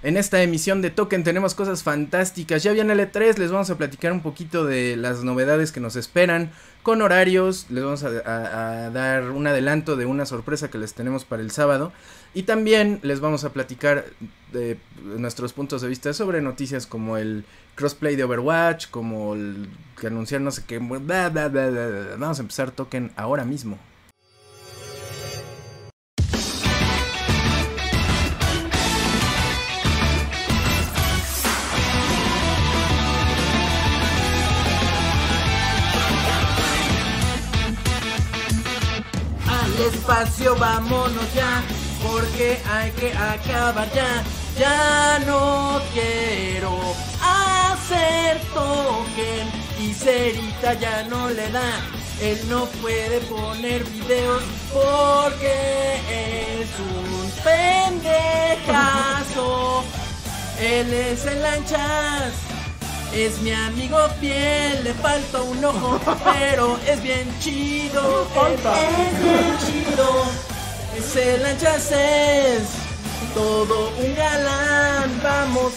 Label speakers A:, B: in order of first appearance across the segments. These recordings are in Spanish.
A: En esta emisión de Token tenemos cosas fantásticas. Ya viene el E3, les vamos a platicar un poquito de las novedades que nos esperan con horarios. Les vamos a, dar un adelanto de una sorpresa que les tenemos para el sábado. Y también les vamos a platicar de nuestros puntos de vista sobre noticias como el crossplay de Overwatch, como el que anunciaron no sé qué. Vamos a empezar Token ahora mismo.
B: Vámonos ya, porque hay que acabar ya. Ya no quiero hacer token y Cerita ya no le da. Él no puede poner videos porque es un pendejazo. Él es el lanchas es mi amigo fiel, le falta un ojo, pero es bien chido. Es bien chido. Ese lanchas es todo un galán. Vamos,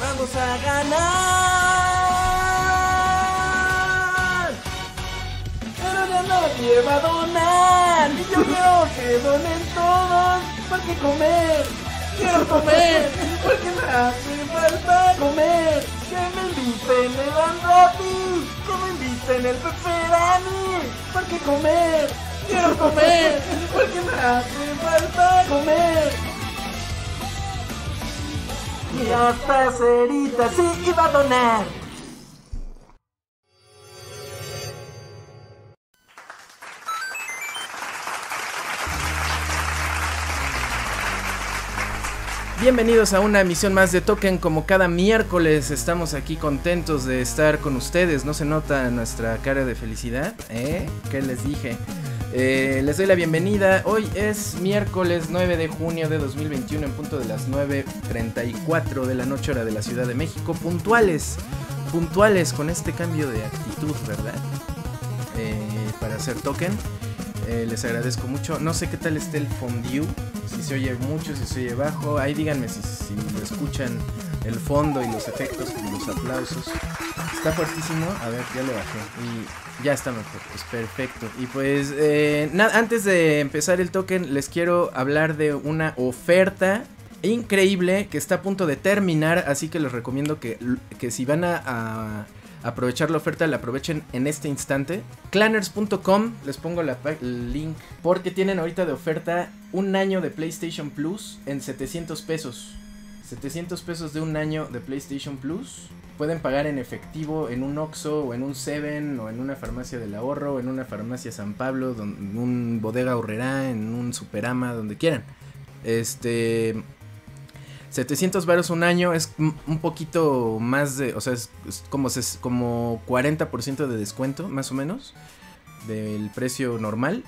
B: vamos a ganar. Pero ya nadie va a donar. Y yo quiero que donen todos. ¿Para qué comer? Quiero comer. Porque me hace falta comer. Que me inviten el Andrati, que me inviten el Pepperani, porque comer, quiero comer, porque me hace falta comer. Y hasta cerita sí iba a donar.
A: Bienvenidos a una emisión más de Token. Como cada miércoles estamos aquí contentos de estar con ustedes. No se nota nuestra cara de felicidad, ¿eh? ¿Qué les dije? Eh, les doy la bienvenida. Hoy es miércoles 9 de junio de 2021 en punto de las 9.34 de la noche hora de la Ciudad de México. Puntuales, puntuales con este cambio de actitud, ¿verdad? Eh, para hacer Token. Eh, les agradezco mucho. No sé qué tal esté el fondue si se oye mucho, si se oye bajo. Ahí díganme si, lo escuchan el fondo y los efectos y los aplausos. Está fuertísimo. A ver, ya le bajé. Y ya está mejor. Pues perfecto. Y pues, eh, antes de empezar el token, les quiero hablar de una oferta increíble que está a punto de terminar. Así que les recomiendo que si van a aprovechar la oferta, la aprovechen en este instante. Clanners.com, les pongo el link, porque tienen ahorita de oferta un año de PlayStation Plus en 700 pesos. 700 pesos de un año de PlayStation Plus. Pueden pagar en efectivo en un Oxxo o en un Seven o en una farmacia del ahorro o en una farmacia San Pablo, en un bodega Horrera, en un Superama, donde quieran. Este, 700 varos un año es un poquito más de, o sea, es, como, como 40% de descuento, más o menos, del precio normal.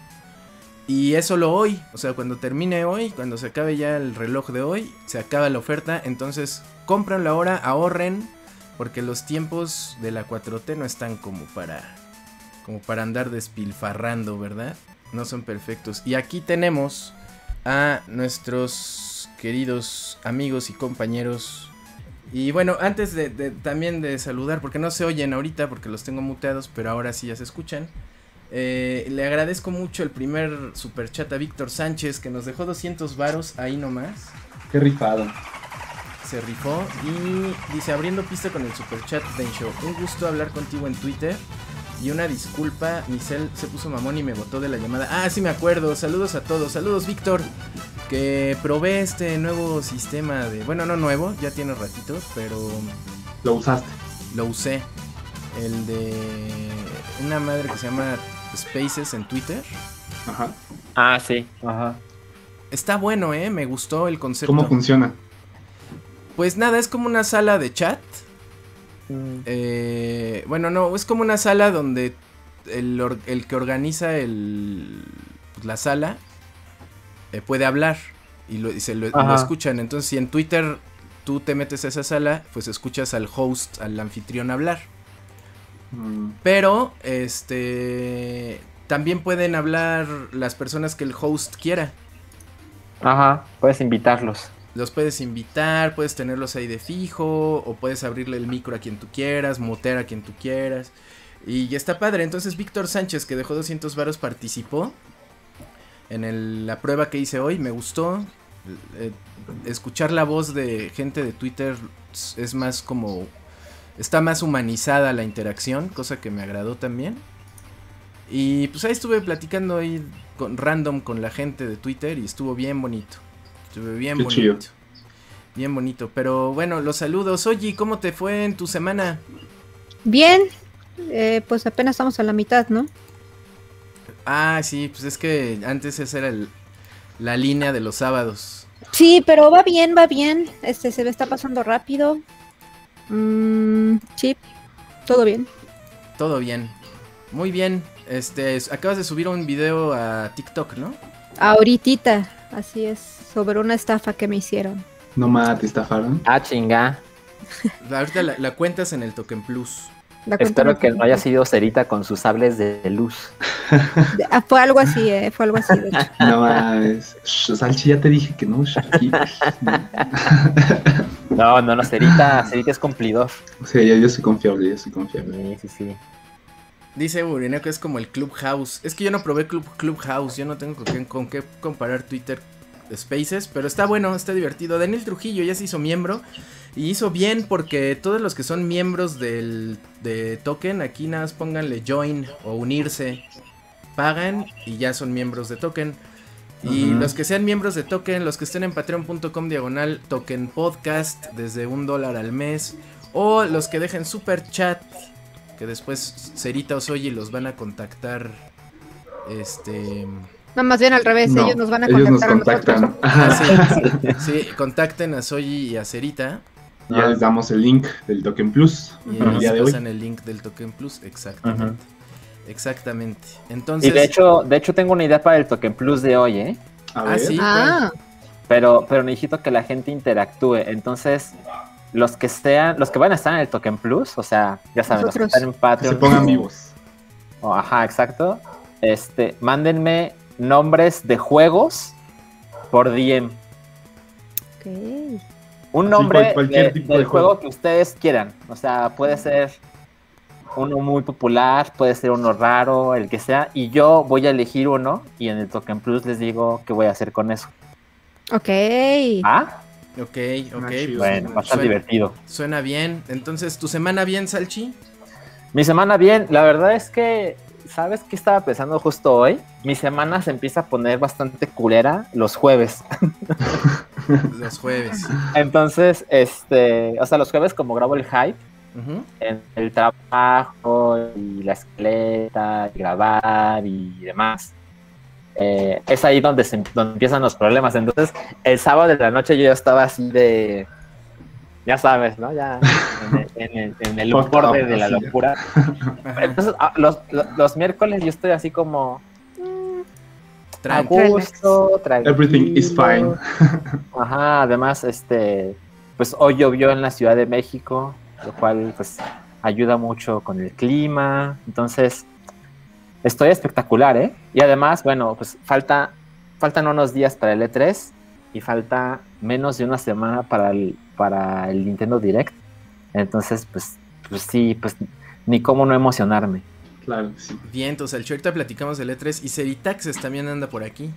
A: Y es solo hoy, o sea, cuando termine hoy, cuando se acabe ya el reloj de hoy, se acaba la oferta. Entonces, la ahora, ahorren, porque los tiempos de la 4T no están como para, como para andar despilfarrando, ¿verdad? No son perfectos. Y aquí tenemos a nuestros queridos amigos y compañeros. Y bueno, antes de, también de saludar, porque no se oyen ahorita porque los tengo muteados, pero ahora sí ya se escuchan. Eh, le agradezco mucho el primer super chat a Víctor Sánchez que nos dejó 200 varos ahí nomás.
C: Qué rifado.
A: Se rifó y dice abriendo pista con el super chat Ben Show. Un gusto hablar contigo en Twitter. Y una disculpa, Michelle se puso mamón y me botó de la llamada. Ah, sí me acuerdo. Saludos a todos. Saludos, Víctor que probé este nuevo sistema de... Bueno, no nuevo, ya tiene ratito, pero...
C: Lo usaste.
A: Lo usé. El de una madre que se llama Spaces en Twitter.
D: Ajá. Ah, sí. Ajá.
A: Está bueno, ¿eh? Me gustó el concepto.
C: ¿Cómo funciona?
A: Pues nada, es como una sala de chat. Mm. Eh, bueno, no, es como una sala donde el, el que organiza el, pues, la sala eh, puede hablar y, lo, se lo, escuchan. Entonces, si en Twitter tú te metes a esa sala, pues escuchas al host, al anfitrión hablar. Mm. Pero, este, también pueden hablar las personas que el host quiera.
D: Ajá, puedes invitarlos.
A: los puedes invitar, puedes tenerlos ahí de fijo, o puedes abrirle el micro a quien tú quieras, moter a quien tú quieras. Y está padre. Entonces Víctor Sánchez, que dejó 200 varos, participó en la prueba que hice hoy. Me gustó. Eh, escuchar la voz de gente de Twitter es más como... Está más humanizada la interacción, cosa que me agradó también. Y pues ahí estuve platicando ahí con random con la gente de Twitter y estuvo bien bonito. Estuvo bien bonito. Bien bonito. Pero bueno, los saludos. Oye, ¿cómo te fue en tu semana?
E: Bien. Eh, pues apenas estamos a la mitad, ¿no?
A: Ah, sí, pues es que antes esa era la línea de los sábados.
E: Sí, pero va bien, va bien. Este se me está pasando rápido. Mm, sí, todo bien.
A: Todo bien. Muy bien. Este, acabas de subir un video a TikTok, ¿no?
E: Ahorita, así es, sobre una estafa que me hicieron.
C: No más, te estafaron.
D: Ah, chinga.
A: Ahorita la, cuentas en el Token Plus.
D: Espero que no haya sido Cerita con sus sables de luz.
E: Ah, fue algo así, eh, fue algo así.
C: No mames. Salchi, ya te dije que no.
D: no, no, no, Cerita, Cerita es cumplidor.
C: Sí, yo, yo soy confiable, yo soy confiable.
D: Sí, sí, sí.
A: Dice Urineco que es como el Clubhouse. Es que yo no probé Club, Clubhouse, yo no tengo con qué, con qué comparar Twitter Spaces, pero está bueno, está divertido. Daniel Trujillo ya se hizo miembro y hizo bien porque todos los que son miembros del de Token, aquí nada más pónganle join o unirse, pagan y ya son miembros de Token. Y los que sean miembros de Token, los que estén en patreon.com diagonal Token Podcast desde un dólar al mes, o los que dejen super chat que después Cerita o Soyi los van a contactar. Este.
E: No, más bien al revés, ellos nos van a contactar
C: contactan.
A: sí, contacten a Soyi y a Cerita.
C: Ya les damos el link del Token Plus.
A: Y les pasan el link del Token Plus, exactamente. Exactamente. Entonces.
D: Y de hecho, de hecho tengo una idea para el Token Plus de hoy, ¿eh?
A: ah, sí.
E: Ah.
D: Pero, pero necesito que la gente interactúe. Entonces, los que sean, los que van a estar en el Token Plus, o sea, ya saben, los que están en Patreon.
C: se pongan vivos.
D: Oh, ajá, exacto. Este, mándenme nombres de juegos por DM.
E: Okay.
D: Un nombre del juego. que ustedes quieran. O sea, puede ser uno muy popular, puede ser uno raro, el que sea. Y yo voy a elegir uno y en el Token Plus les digo qué voy a hacer con eso.
E: Ok.
D: ¿Ah?
A: Ok, ok. Pues,
D: bueno, bastante divertido.
A: Suena bien. Entonces, ¿tu semana bien, Salchi?
D: Mi semana bien. La verdad es que, ¿sabes qué estaba pensando justo hoy? Mi semana se empieza a poner bastante culera los jueves.
A: los jueves.
D: Entonces, este, o sea, los jueves como grabo el hype, en el trabajo y la esqueleta, y grabar y demás. Eh, es ahí donde, se, empiezan los problemas. Entonces, el sábado de la noche yo ya estaba así de, ya sabes, ¿no? Ya en el, borde de la locura. Entonces, ah, los, los, miércoles yo estoy así como...
A: Mm, a gusto,
C: Everything is fine.
D: Ajá, además, este, pues hoy llovió en la Ciudad de México, lo cual, pues, ayuda mucho con el clima. Entonces, estoy espectacular, ¿eh? Y además, bueno, pues falta, faltan unos días para el E3 y falta menos de una semana para el, para el Nintendo Direct. Entonces, pues, pues sí, pues ni cómo no emocionarme.
C: Claro, sí.
A: Bien, entonces ahorita platicamos del E3 y Ceritaxes también anda por aquí.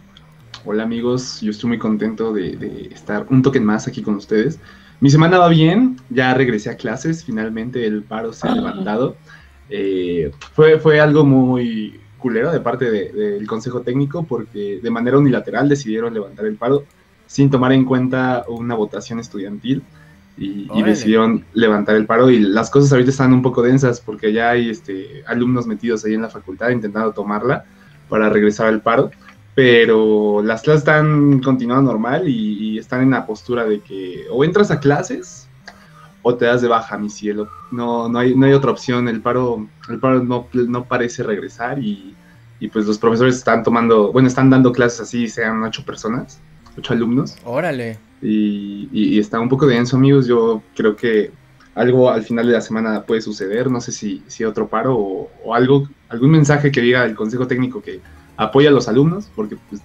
C: Hola amigos, yo estoy muy contento de, de, estar un toque más aquí con ustedes. Mi semana va bien, ya regresé a clases, finalmente el paro se ha levantado. Eh, fue, fue algo muy culero de parte del Consejo Técnico porque de manera unilateral decidieron levantar el paro sin tomar en cuenta una votación estudiantil y, decidieron levantar el paro y las cosas ahorita están un poco densas porque ya hay este, alumnos metidos ahí en la facultad intentando tomarla para regresar al paro, pero las clases están continuando normal y, y están en la postura de que o entras a clases o te das de baja, mi cielo. No, no, hay, no hay otra opción. El paro, el paro no, no parece regresar y, y, pues los profesores están tomando, bueno, están dando clases así, sean ocho personas, ocho alumnos.
A: Órale.
C: Y, y, está un poco denso, amigos. Yo creo que algo al final de la semana puede suceder. No sé si, si otro paro o, algo, algún mensaje que diga el consejo técnico que apoya a los alumnos, porque pues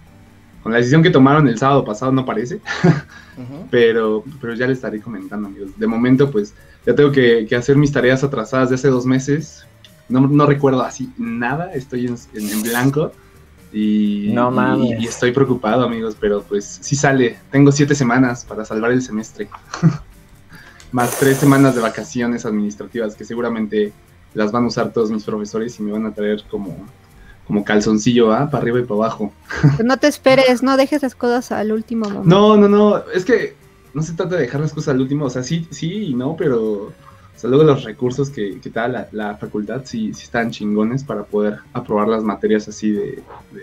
C: con la decisión que tomaron el sábado pasado no parece, pero, pero ya les estaré comentando, amigos. De momento, pues ya tengo que, que hacer mis tareas atrasadas de hace dos meses. No, no recuerdo así nada, estoy en, en- en blanco. Y,
D: No mames.
C: y estoy preocupado, amigos, pero pues sí sale. Tengo siete semanas para salvar el semestre. Más tres semanas de vacaciones administrativas que seguramente las van a usar todos mis profesores y me van a traer como, como calzoncillo, ¿ah? Para arriba y para abajo.
E: Pues no te esperes, no dejes las cosas al último momento.
C: No, no, no, es que no se trata de dejar las cosas al último, o sea, sí, sí y no, pero o sea, luego los recursos que, que te da la, la facultad sí, sí están chingones para poder aprobar las materias así de, de,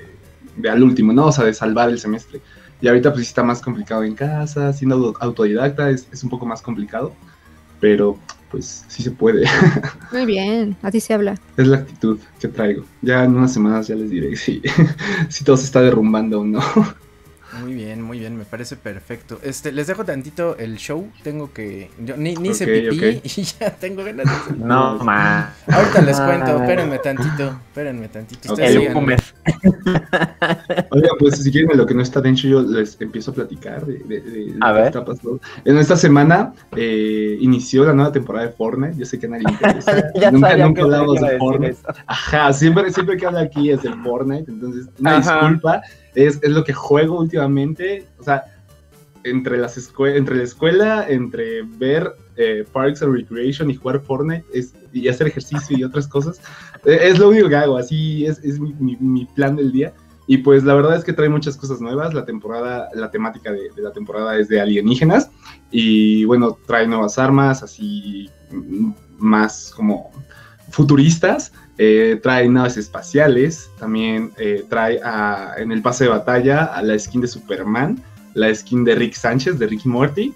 C: de al último, ¿no? O sea, de salvar el semestre. Y ahorita pues sí está más complicado en casa, siendo auto- autodidacta es, es un poco más complicado, pero pues sí se puede.
E: Muy bien, así se habla.
C: es la actitud que traigo. Ya en unas semanas ya les diré si, si todo se está derrumbando o no.
A: Muy bien, muy bien, me parece perfecto. Este, les dejo tantito el show. Tengo que. Yo ni, ni
C: Ok,
A: pipí
C: ok.
A: y ya tengo ganas de hacer
D: No, man.
A: Ahorita les cuento, espérenme tantito, espérenme tantito. Ustedes
C: Ok.
D: El
A: sigan.
D: Humer.
C: Oiga, pues si quieren lo que no está dentro, yo les empiezo a platicar de, de- de lo
D: A
C: que
D: ver.
C: está pasando. En esta semana eh, inició la nueva temporada de Fortnite. Yo sé que a nadie le interesa.
D: Ya
C: nunca
D: sabía
C: nunca hablamos de Fortnite. Ajá, siempre, siempre que hablo aquí es de Fortnite. Entonces, una
D: Ajá.
C: disculpa. Es, es lo que juego últimamente. O sea, entre, las entre la escuela, entre ver eh, Parks and Recreation y jugar Fortnite es, y hacer ejercicio y otras cosas, eh, es lo único que hago. Así es, es mi, mi- mi plan del día. Y pues la verdad es que trae muchas cosas nuevas. La temporada, la temática de, de la temporada es de alienígenas. Y bueno, trae nuevas armas, así mm, más como futuristas. Eh, trae naves espaciales. También eh, trae a- en el pase de batalla a la skin de Superman, la skin de Rick Sánchez, de Ricky Morty.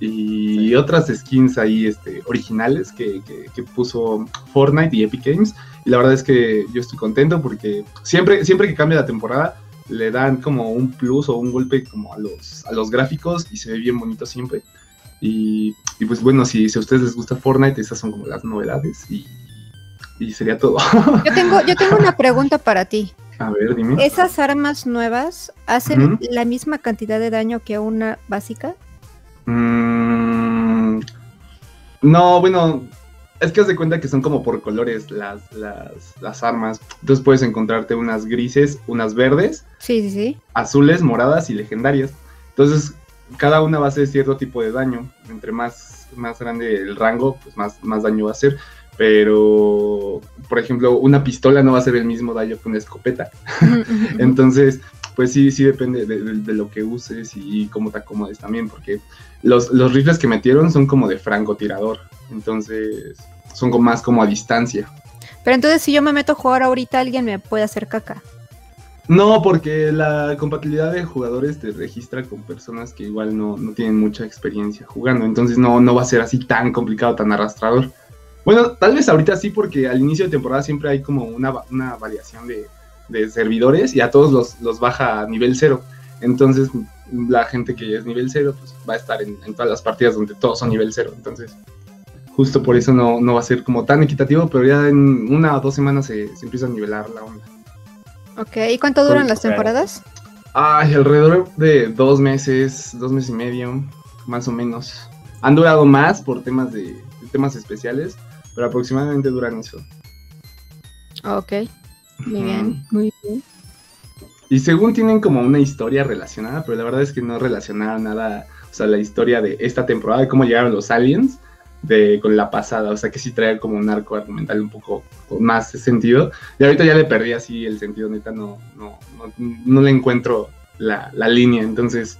C: Y otras skins ahí este, originales que, que- que puso Fortnite y Epic Games. Y la verdad es que yo estoy contento porque siempre, siempre que cambia la temporada le dan como un plus o un golpe como a los, a los gráficos y se ve bien bonito siempre. Y, y pues bueno, si, si a ustedes les gusta Fortnite, esas son como las novedades y, y sería todo.
E: Yo tengo, yo tengo una pregunta para ti.
C: a ver, dime.
E: ¿Esas armas nuevas hacen la misma cantidad de daño que una básica?
C: Mm, no, bueno, es que haz de cuenta que son como por colores las, las, las armas. Entonces puedes encontrarte unas grises, unas verdes,
E: Sí, sí, sí.
C: azules, moradas y legendarias. Entonces, cada una va a hacer cierto tipo de daño. Entre más, más grande el rango, pues más, más daño va a hacer. Pero, por ejemplo, una pistola no va a hacer el mismo daño que una escopeta. Entonces, pues sí, sí depende de, de- de lo que uses y cómo te acomodes también, porque los, los rifles que metieron son como de francotirador. Entonces, son como más como a distancia.
E: Pero entonces si yo me meto a jugar ahorita, alguien me puede hacer caca.
C: No, porque la compatibilidad de jugadores te registra con personas que igual no, no tienen mucha experiencia jugando. Entonces no, no va a ser así tan complicado, tan arrastrador. Bueno, tal vez ahorita sí, porque al inicio de temporada siempre hay como una, una variación de, de servidores y a todos los, los baja a nivel cero. Entonces la gente que es nivel cero pues, va a estar en, en todas las partidas donde todos son nivel cero. Entonces justo por eso no, no va a ser como tan equitativo, pero ya en una o dos semanas se, se empieza a nivelar la onda.
E: Ok, ¿y cuánto duran las temporadas?
C: Ay, alrededor de dos meses, dos meses y medio, más o menos. Han durado más por temas de, de temas especiales, pero aproximadamente duran eso.
E: Ok, muy bien, muy bien.
C: Y según tienen como una historia relacionada, pero la verdad es que no relacionaron nada, o sea, la historia de esta temporada, de cómo llegaron los aliens, de con la pasada, o sea, que sí trae como un arco argumental un poco con más sentido. Y ahorita ya le perdí así el sentido, neta, no, no, no, no le encuentro la, la línea, entonces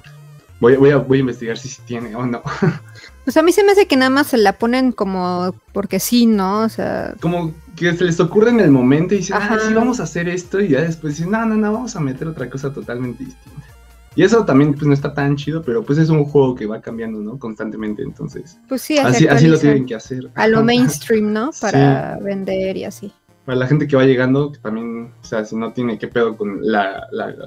C: voy, voy, a, voy a investigar si sí tiene o no.
E: Pues a mí se me hace que nada más se la ponen como porque sí, ¿no? O sea,
C: Como que se les ocurre en el momento y dicen, ah, sí, vamos a hacer esto, y ya después dicen, no, no, no, vamos a meter otra cosa totalmente distinta. Y eso también pues no está tan chido, pero pues es un juego que va cambiando, ¿no? Constantemente, entonces.
E: pues sí,
C: Así, así lo tienen que hacer.
E: a lo mainstream, ¿no? Para vender y así.
C: Para la gente que va llegando, que también, o sea, si no tiene qué pedo con la, la- la,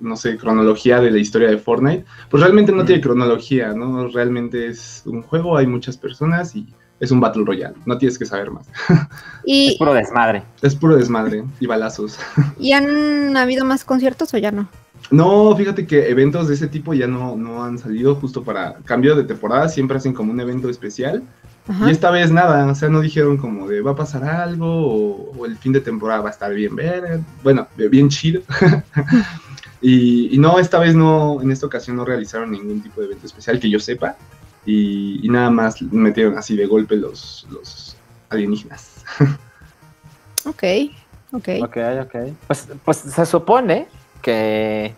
C: no sé, cronología de la historia de Fortnite, pues realmente no
D: Mm.
C: tiene cronología, ¿no? Realmente es un juego, hay muchas personas y es un Battle Royale, no tienes que saber más.
E: ¿Y,
D: Es puro desmadre.
C: Es puro desmadre y balazos.
E: ¿Y han habido más conciertos o ya no?
C: No, fíjate que eventos de ese tipo ya no, no han salido justo para cambio de temporada, siempre hacen como un evento especial.
E: Ajá.
C: Y esta vez nada, o sea, no dijeron como de va a pasar algo o, o el fin de temporada va a estar bien ver, bueno, bien chido. y, y no, esta vez no, en esta ocasión no realizaron ningún tipo de evento especial que yo sepa. Y, y nada más metieron así de golpe los, los alienígenas.
E: Ok, ok.
D: Ok, ok. Pues, pues se supone que.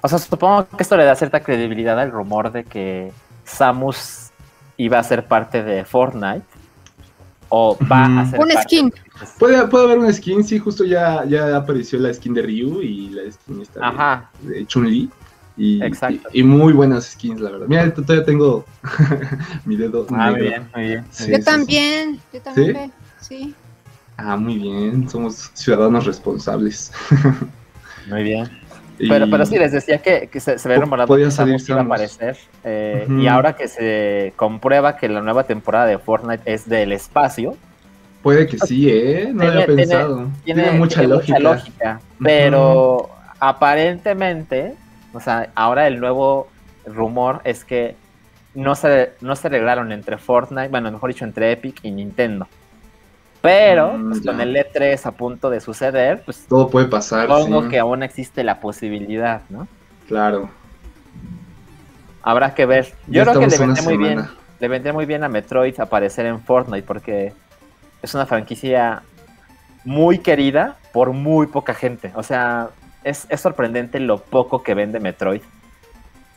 D: O sea, supongo que esto le da cierta credibilidad al rumor de que Samus iba a ser parte de Fortnite. O va a ser
E: Un
D: parte
E: skin.
D: de-
C: Puede, puede haber una skin, sí, justo ya, ya apareció la skin de Ryu y la skin esta de-
D: Ajá.
C: de, Chun-Li. Y,
D: Exacto.
C: y, y muy buenas skins, la verdad. Mira, todavía tengo mi dedo
D: Ah,
C: negro.
D: bien, muy bien.
C: Sí,
E: yo
C: sí, sí.
E: también, yo también. Sí.
C: Ah, muy bien, somos ciudadanos responsables.
D: Muy bien.
C: Y-
D: Pero, pero sí, les decía que, que se, se ve rumorado que iba a aparecer. eh,
C: Ujú.
D: Y ahora que se comprueba que la nueva temporada de Fortnite es del espacio,
C: Puede que sí, ¿eh? No
D: Tiene-
C: había pensado. Tiene,
D: tiene,
C: mucha,
D: tiene
C: lógica.
D: lógica, Pero aparentemente, o sea, ahora el nuevo rumor es que no se, no se arreglaron entre Fortnite, bueno, mejor dicho, entre Epic y Nintendo. Pero
C: Mm,
D: pues, con el E3 a punto de suceder, pues
C: Todo puede pasar.
D: supongo
C: sí.
D: que aún existe la posibilidad, ¿no?
C: Claro.
D: Habrá que ver.
C: Ya
D: Yo creo que le vendría muy bien, le vendría muy bien a Metroid aparecer en Fortnite porque es una franquicia muy querida por muy poca gente. O sea, es, es sorprendente lo poco que vende Metroid.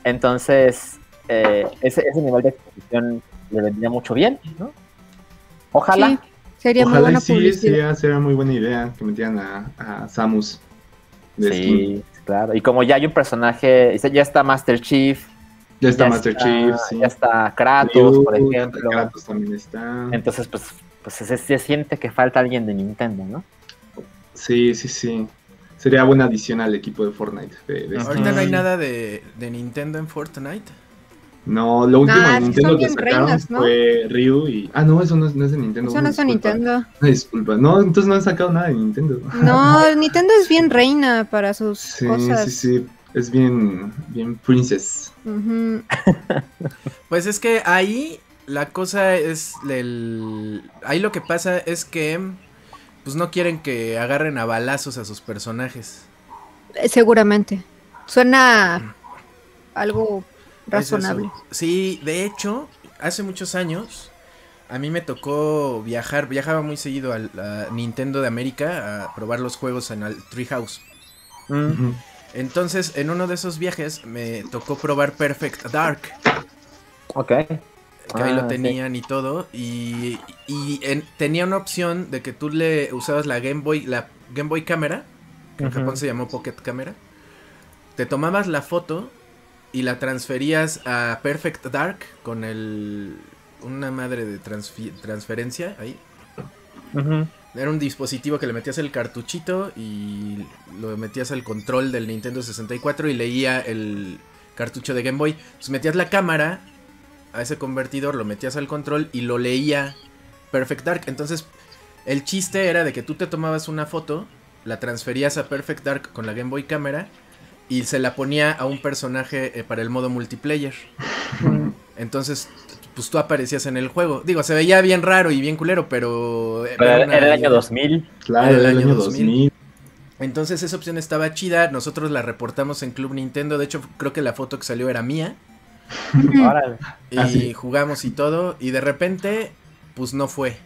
D: Entonces, eh, ese, ese nivel de exposición le vendría mucho bien, ¿no? Ojalá.
E: Sí, sería muy
C: Ojalá
E: buena
C: y sí,
E: publicidad.
C: sería, sería muy buena idea que metieran a, a Samus de skin.
D: Sí, claro. Y como ya hay un personaje, ya está Master Chief,
C: Ya está
D: ya
C: Master
D: está-
C: Chief, sí.
D: ya está Kratos,
C: Ryu,
D: por ejemplo.
C: Kratos también está.
D: Entonces, pues, pues se, se siente que falta alguien de Nintendo, ¿no?
C: Sí, sí, sí. Sería buena adición al equipo de Fortnite. de-.
A: Ahorita no hay nada de, de Nintendo en Fortnite.
C: No, lo último
E: Nah,
C: de Nintendo que sacaron
E: reinas, ¿no?
C: fue Ryu y. Ah, no, eso no es, no es de Nintendo.
E: Eso no es de. Nintendo.
C: Disculpa. No, entonces no han sacado nada de Nintendo.
E: No, Nintendo es bien reina para sus
C: Sí,
E: cosas.
C: sí, sí. Es bien, bien princess.
A: Pues es que ahí la cosa es el ahí lo que pasa es que pues no quieren que agarren a balazos a sus personajes.
E: Eh, Seguramente. Suena algo
A: Es eso.
E: razonable.
A: Sí, de hecho, hace muchos años a mí me tocó viajar, viajaba muy seguido al a Nintendo de América a probar los juegos en el Treehouse. Entonces, en uno de esos viajes me tocó probar Perfect Dark.
D: Ok.
A: Que ahí
D: Ah,
A: lo
D: sí.
A: tenían y todo y, y en- tenía una opción de que tú le usabas la Game Boy la Game Boy cámara que en. Japón se llamó Pocket Camera te tomabas la foto y la transferías a Perfect Dark con el una madre de transferencia ahí era un dispositivo que le metías el cartuchito y lo metías al control del Nintendo 64 y leía el cartucho de Game Boy. Entonces metías la cámara a ese convertidor, lo metías al control y lo leía Perfect Dark. Entonces el chiste era de que tú te tomabas una foto, la transferías a Perfect Dark con la Game Boy cámara y se la ponía a un personaje eh, para el modo multiplayer. Entonces, pues tú aparecías en el juego. Digo, se veía bien raro y bien culero, pero... eh,
D: Pero
A: era
D: era,
A: una
D: era el año
A: idea.
D: 2000.
C: Claro,
A: Era el
C: el
A: año
C: año
A: 2000.
C: 2000.
A: Entonces esa opción estaba chida, nosotros la reportamos en Club Nintendo, de hecho creo que la foto que salió era mía. y jugamos y todo y de repente pues no fue,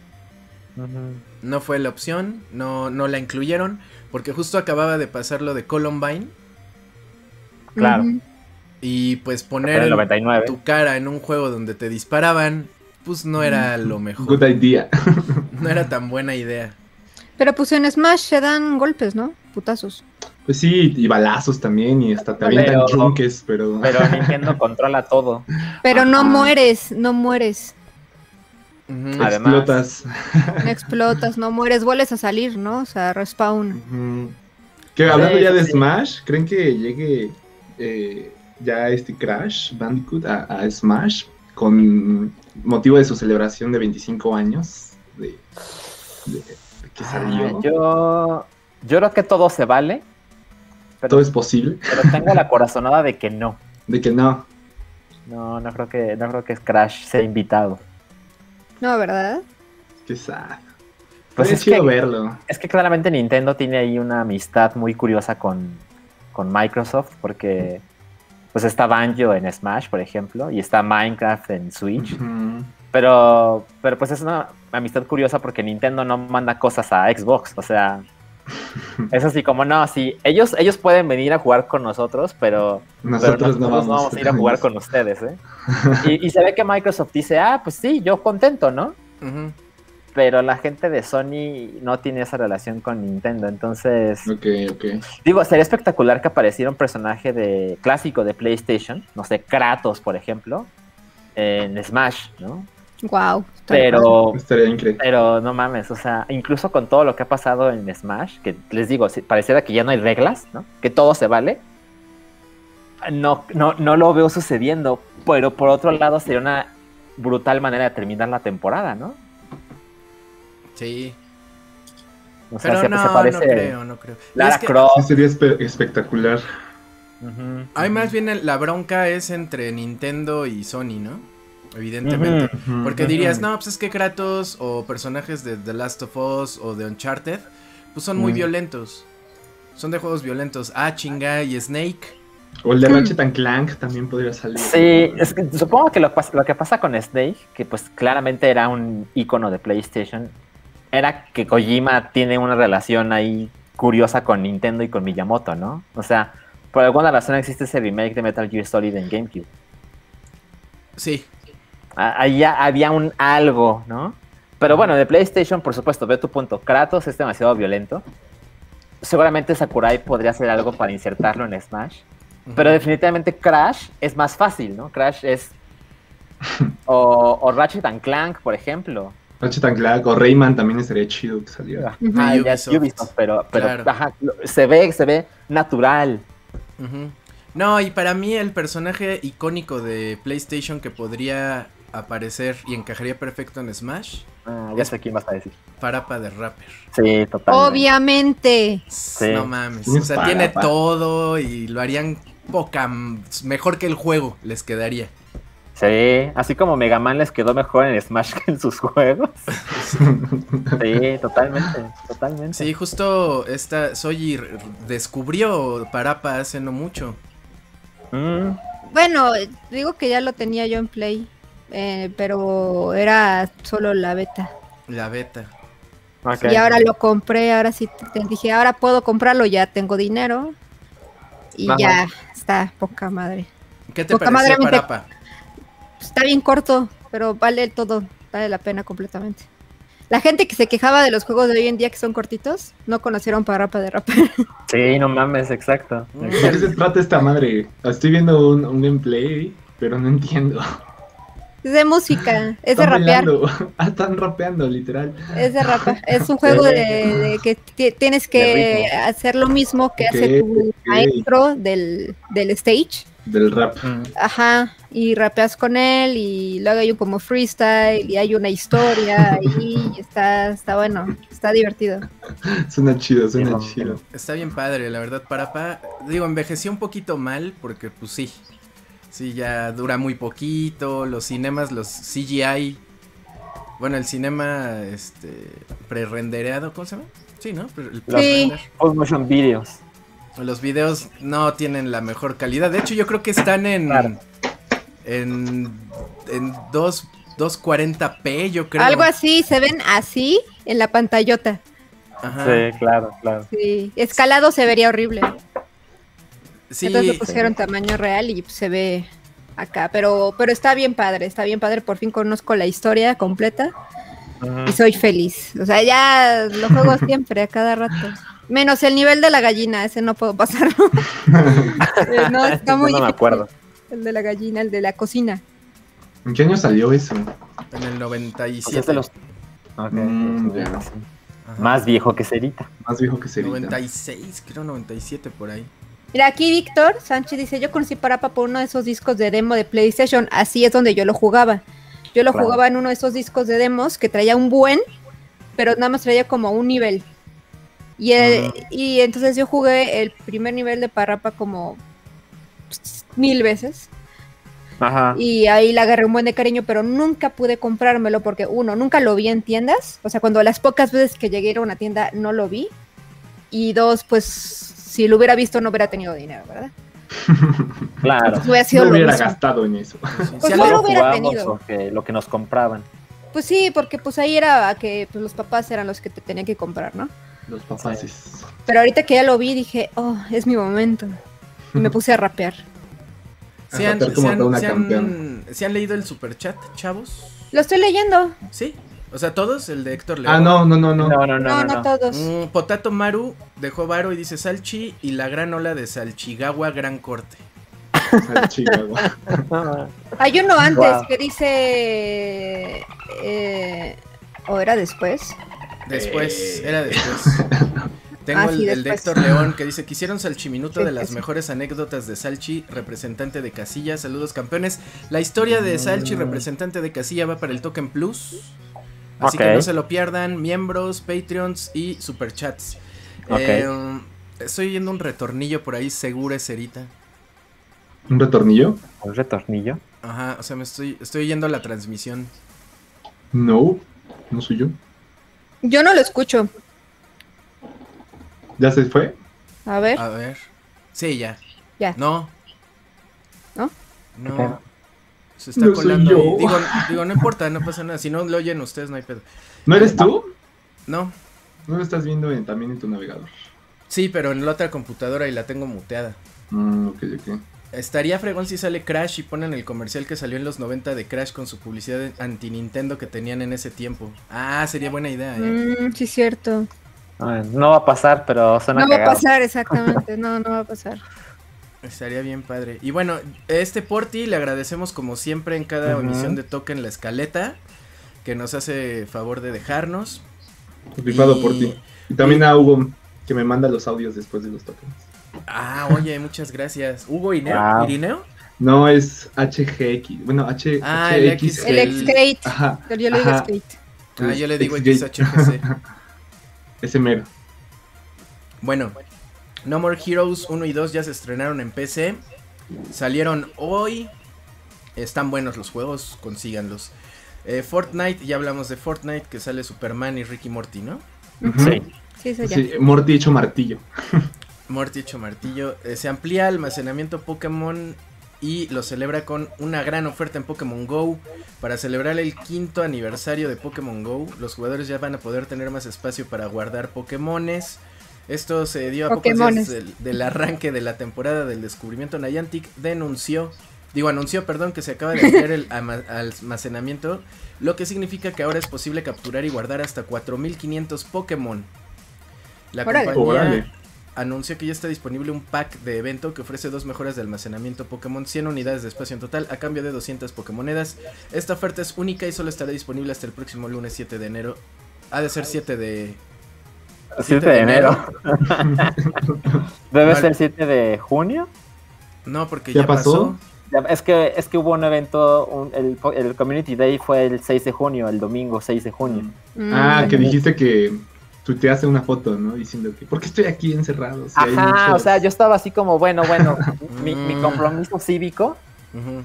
A: no fue la opción, no, no la incluyeron porque justo acababa de pasar lo de Columbine
D: Claro.
A: Y pues poner
D: en el
A: el-
D: 99.
A: tu cara en un juego donde te disparaban pues no era lo mejor,
C: Good idea.
A: no era tan buena idea.
E: Pero pues en Smash se dan golpes, ¿no? Putazos.
C: Pues sí, y balazos también, y hasta te
D: Pero-
C: avientan trunques, pero.
D: Pero Nintendo controla todo.
E: Pero no mueres, no mueres.
D: Además-
C: explotas.
E: No explotas, no mueres, vuelves a salir, ¿no? O sea, respawn.
C: Que hablando
D: Sí,
C: ya de
D: sí.
C: Smash, ¿creen que llegue eh, ya este Crash Bandicoot a, a Smash con motivo de su celebración de 25 años de, de- de que salió?
D: Ah, yo, yo creo que todo se vale. Pero,
C: todo es posible.
D: pero tengo la corazonada de que no.
C: De que no.
D: No, no creo que, no creo que Crash sea invitado.
E: No, ¿verdad?
C: Qué sad.
D: Pues es que-
C: verlo.
D: Es que claramente Nintendo tiene ahí una amistad muy curiosa con, con Microsoft, porque pues está Banjo en Smash, por ejemplo, y está Minecraft en Switch. Pero, pero pues es una amistad curiosa porque Nintendo no manda cosas a Xbox. O sea, es así como, no, sí, ellos, ellos pueden venir a jugar con nosotros, pero, pero
C: Nosotros no vamos,
D: a ir a jugar con ustedes. ¿eh? Y, y se ve que Microsoft dice, ah, pues sí, yo contento, ¿no? Pero la gente de Sony no tiene esa relación con Nintendo. Entonces,
C: Ok, ok.
D: digo, sería espectacular que apareciera un personaje de clásico de PlayStation, no sé, Kratos, por ejemplo, en Smash, ¿no?
E: Wow.
D: Pero,
C: Estaría increíble.
D: pero no mames, o sea, incluso con todo lo que ha pasado en Smash, que les digo, pareciera que ya no hay reglas, ¿no? Que todo se vale. No, no, no lo veo sucediendo, pero por otro lado sería una brutal manera de terminar la temporada, ¿no?
A: Sí.
D: O sea,
A: Pero
D: se,
A: no,
D: se parece
A: no creo, no creo.
D: Lara
A: Es que-
D: Croft.
C: Sí, sería espe- espectacular.
A: Hay
D: ujú.
A: más bien el- la bronca es entre Nintendo y Sony, ¿no? Evidentemente. Porque dirías, no, pues es que Kratos o personajes de The Last of Us o de Uncharted, pues son muy
D: Mm.
A: violentos. Son de juegos violentos. Ah, chinga y Snake.
C: O el de Ratchet and Clank también podría salir.
D: Sí, es que supongo que lo, lo que pasa con Snake, que pues claramente era un icono de PlayStation, era que Kojima tiene una relación ahí curiosa con Nintendo y con Miyamoto, ¿no? O sea, por alguna razón existe ese remake de Metal Gear Solid en GameCube.
A: Sí.
D: Ahí ya había un algo, ¿no? Pero bueno, de PlayStation, por supuesto, veo tu punto. Kratos es demasiado violento. Seguramente Sakurai podría hacer algo para insertarlo en Smash. Pero definitivamente Crash es más fácil, ¿no? Crash es. O, o Ratchet and Clank, por ejemplo.
C: Ratchet and Clank o Rayman también estaría chido que saliera.
D: Ah,
A: Ah,
D: ya es
A: Ubisoft.
D: Ubisoft, pero, pero
A: Claro.
D: ajá, lo- se ve, se ve natural.
A: No, y para mí el personaje icónico de PlayStation que podría aparecer y encajaría perfecto en Smash,
D: Ah, ya sé quién vas a decir.
A: Parapa de Rapper.
D: Sí, total.
E: Obviamente.
A: No mames.
C: ¿Quién
A: O sea, tiene todo y lo harían poca. Mejor que el juego les quedaría.
D: Sí, así como Mega Man les quedó mejor en Smash que en sus juegos. Sí, totalmente, totalmente.
A: Sí, justo esta Soji descubrió Parapa hace no mucho.
D: Mm,
E: Bueno, digo que ya lo tenía yo en Play, eh, pero era solo la beta.
A: La beta.
E: Y ahora lo compré, ahora sí te, dije, ahora puedo comprarlo, ya tengo dinero. Y
D: Ajá.
E: ya está poca madre.
A: ¿Qué te
E: Poca
A: pareció
E: madremente.
A: Parapa?
E: Está bien corto, pero vale todo, vale la pena completamente. La gente que se quejaba de los juegos de hoy en día que son cortitos, no conocieron Parapa de Rapper.
D: Sí, no mames, exacto.
A: Mm.
C: ¿De qué se trata esta madre? Estoy viendo un, un gameplay, pero no entiendo.
E: Es de música, es de rapear.
C: bailando. Ah, están rapeando, literal.
E: Es de rapa. Es un juego de, de que ti- tienes que hacer lo mismo que hace tu maestro del, del stage.
C: Del rap.
D: Mm,
E: Ajá. Y rapeas con él y luego hay un como freestyle y hay una historia ahí y está, está bueno, está divertido.
C: Suena chido, suena
D: Sí,
C: chido.
A: Está bien padre, la verdad, Parapa. Digo, envejeció un poquito mal porque, pues sí. Sí, ya dura muy poquito. Los cinemas, los CGI. Bueno, el cinema, este. Pre-rendereado, ¿cómo se llama? Sí, ¿no? Pre- el pre-render.
D: Full motion videos.
A: Los videos no tienen la mejor calidad. De hecho, yo creo que están en.
D: Claro.
A: En. En 2, 240p, yo creo.
E: Algo así, se ven así en la pantallota.
A: Ajá.
D: Sí, claro, claro.
E: Sí. Escalado se vería horrible.
A: Sí,
E: Entonces le pusieron tamaño real y se ve acá. Pero, pero está bien padre, está bien padre. Por fin conozco la historia completa y soy feliz. O sea, ya lo juego siempre, a cada rato. Menos el nivel de la gallina, ese no puedo pasarlo. Eh, no, está muy
D: no me
E: difícil.
D: acuerdo.
E: El de la gallina, el de la cocina.
C: ¿En qué año salió eso?
A: en el
D: Pues
A: 97.
D: es de los...
C: Mm.
D: Más viejo que Cerita.
C: Más viejo que Cerita.
A: 96, creo 97 por ahí.
E: Mira, aquí Víctor Sánchez dice, yo conocí Parapa por uno de esos discos de demo de PlayStation, así es donde yo lo jugaba. Yo lo
D: Claro.
E: jugaba en uno de esos discos de demos que traía un buen, pero nada más traía como un nivel. Y, el- y entonces yo jugué el primer nivel de Parrapa como mil veces.
D: Ajá.
E: Y ahí le agarré un buen de cariño, pero nunca pude comprármelo porque uno, nunca lo vi en tiendas. O sea, cuando las pocas veces que llegué a una tienda no lo vi. Y dos, pues si lo hubiera visto no hubiera tenido dinero, ¿verdad?
D: Claro.
E: Entonces hubiera sido
C: No
E: lo
C: hubiera
E: mismo.
C: gastado en eso.
A: Sí,
E: Pues
A: sí,
E: no lo hubiera
D: jugábamos
E: tenido.
D: Lo que, lo que nos compraban.
E: Pues sí, porque pues ahí era que pues, los papás eran los que te tenían que comprar, ¿no?
C: Los papaces.
E: Pero ahorita que ya lo vi dije, oh, es mi momento. Y me puse a rapear.
A: ¿Sí
C: A
A: han, sí sí sí han leído el superchat, chavos?
E: Lo estoy leyendo.
A: Sí. O sea, todos, el de Héctor León.
C: Ah, no, no, no, no.
D: No, no, no,
E: No,
D: no.
E: no, todos.
A: Mm, Potato Maru dejó varo y dice Salchi y la gran ola de Salchigawa Gran Corte.
C: Al Chihuahua.
E: Hay uno antes
D: Wow.
E: que dice. eh, ¿O era después?
A: Después,
C: Eh.
A: era después. Tengo
E: Ah,
A: el,
E: sí,
A: el de. Héctor León que dice, quisieron Salchiminuto
E: Sí,
A: de las mejores anécdotas de Salchi, representante de Casilla. Saludos campeones. La historia de Salchi,
C: Mm.
A: representante de Casilla, va para el Token Plus. Así que no se lo pierdan. Miembros, Patreons y Superchats.
D: Ok.
A: Eh, estoy viendo un retornillo por ahí, seguro es Erita.
C: ¿Un retornillo?
D: Un retornillo.
A: Ajá, o sea, me estoy, estoy yendo la transmisión.
C: No, no soy yo.
E: Yo no lo escucho.
C: ¿Ya se fue?
E: A ver.
A: A ver. Sí, ya.
E: Ya.
A: No.
E: ¿No?
A: No. Se está
C: No soy
A: colando.
C: yo.
A: Digo, digo, no importa, no pasa nada. Si no lo oyen ustedes, no hay pedo.
C: ¿No eres tú?
A: No.
C: No lo estás viendo en- también en tu navegador.
A: Sí, pero en la otra computadora y la tengo muteada.
C: Mm, ok, ok.
A: Estaría fregón si sale Crash y ponen el comercial que salió en los 90 de Crash con su publicidad anti-Nintendo que tenían en ese tiempo. Ah, sería buena idea, ¿eh?
E: Mm, sí, cierto.
D: Ah, No va a pasar, pero suena
E: No va a pasar, exactamente. No, no va a pasar.
A: Estaría bien padre. Y bueno, este Porti le agradecemos como siempre en cada
D: Ujú.
A: emisión de Token la escaleta que nos hace favor de dejarnos.
C: Rifado
A: Y-
C: por ti. Y también a Hugo, que me manda los audios después de los tokens.
A: Ah, oye, muchas gracias. ¿Hugo Ineo?
D: Wow.
A: ¿Irineo?
C: No, es HGX. Bueno, H,
A: Ah, el
C: HX.
A: X-
E: El
A: El-.
C: Ajá.
E: Yo le digo skate.
A: Ah, yo le digo. XHGC.
C: Ese mero.
A: Bueno, No More Heroes 1 y 2 ya se estrenaron en PC. Salieron hoy. Están buenos los juegos, consíganlos. Eh, Fortnite, ya hablamos de Fortnite, que sale Superman y Ricky Morty, ¿no?
D: Sí.
E: Sí, eso ya.
C: Sí, Morty hecho martillo.
A: Morty hecho martillo. Eh, se amplía almacenamiento Pokémon y lo celebra con una gran oferta en Pokémon Go. Para celebrar el quinto aniversario de Pokémon Go, los jugadores ya van a poder tener más espacio para guardar Pokémones. Esto se dio a pocos días del, del arranque de la temporada del descubrimiento. Niantic denunció, digo anunció, perdón, que se acaba de ampliar el ama- almacenamiento, lo que significa que ahora es posible capturar y guardar hasta 4500 Pokémon. La
E: Órale.
A: compañía
C: Órale.
A: anunció que ya está disponible un pack de evento que ofrece dos mejoras de almacenamiento Pokémon, 100 unidades de espacio en total a cambio de 200 Pokémonedas. Esta oferta es única y solo estará disponible hasta el próximo lunes 7 de enero. Ha de ser 7 de...
D: 7 de enero. Debe
A: Vale.
D: ser 7 de junio.
A: No, porque
C: ¿Ya
A: ya, pasó.
D: Es que, es que hubo un evento, un- el, el Community Day fue el 6 de junio, el domingo 6 de junio.
E: Mm.
C: Ah, que dijiste que tuiteaste una foto, ¿no? Diciendo que, ¿por qué estoy aquí encerrado? Si hay
D: Ajá,
C: muchos-
D: o sea, yo estaba así como, bueno, bueno, mi, mi
A: Mm.
D: compromiso cívico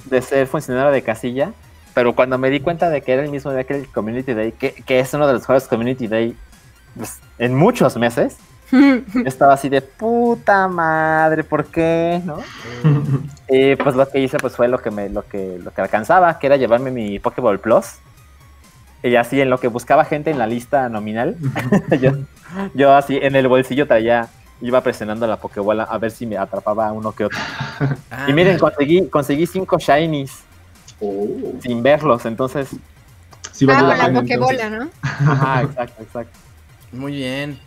D: de ser funcionario de casilla, pero cuando me di cuenta de que era el mismo día que el Community Day, que, que es uno de los juegos Community Day pues, en muchos meses, estaba así de puta madre, ¿por qué? ¿No? Y pues lo que hice pues fue lo que me, lo que, lo que alcanzaba, que era llevarme mi Pokéball Plus. Y así en lo que buscaba gente en la lista nominal, yo, yo así en el bolsillo traía, iba presionando la Pokébola a ver si me atrapaba uno que otro.
A: Ah,
D: Y miren, conseguí, conseguí cinco shinies
C: Oh,
D: sin verlos, entonces.
C: sí vale
E: Ah,
C: la
E: la Pokébola. ¿no?
D: Ajá, exacto, exacto.
A: Muy bien.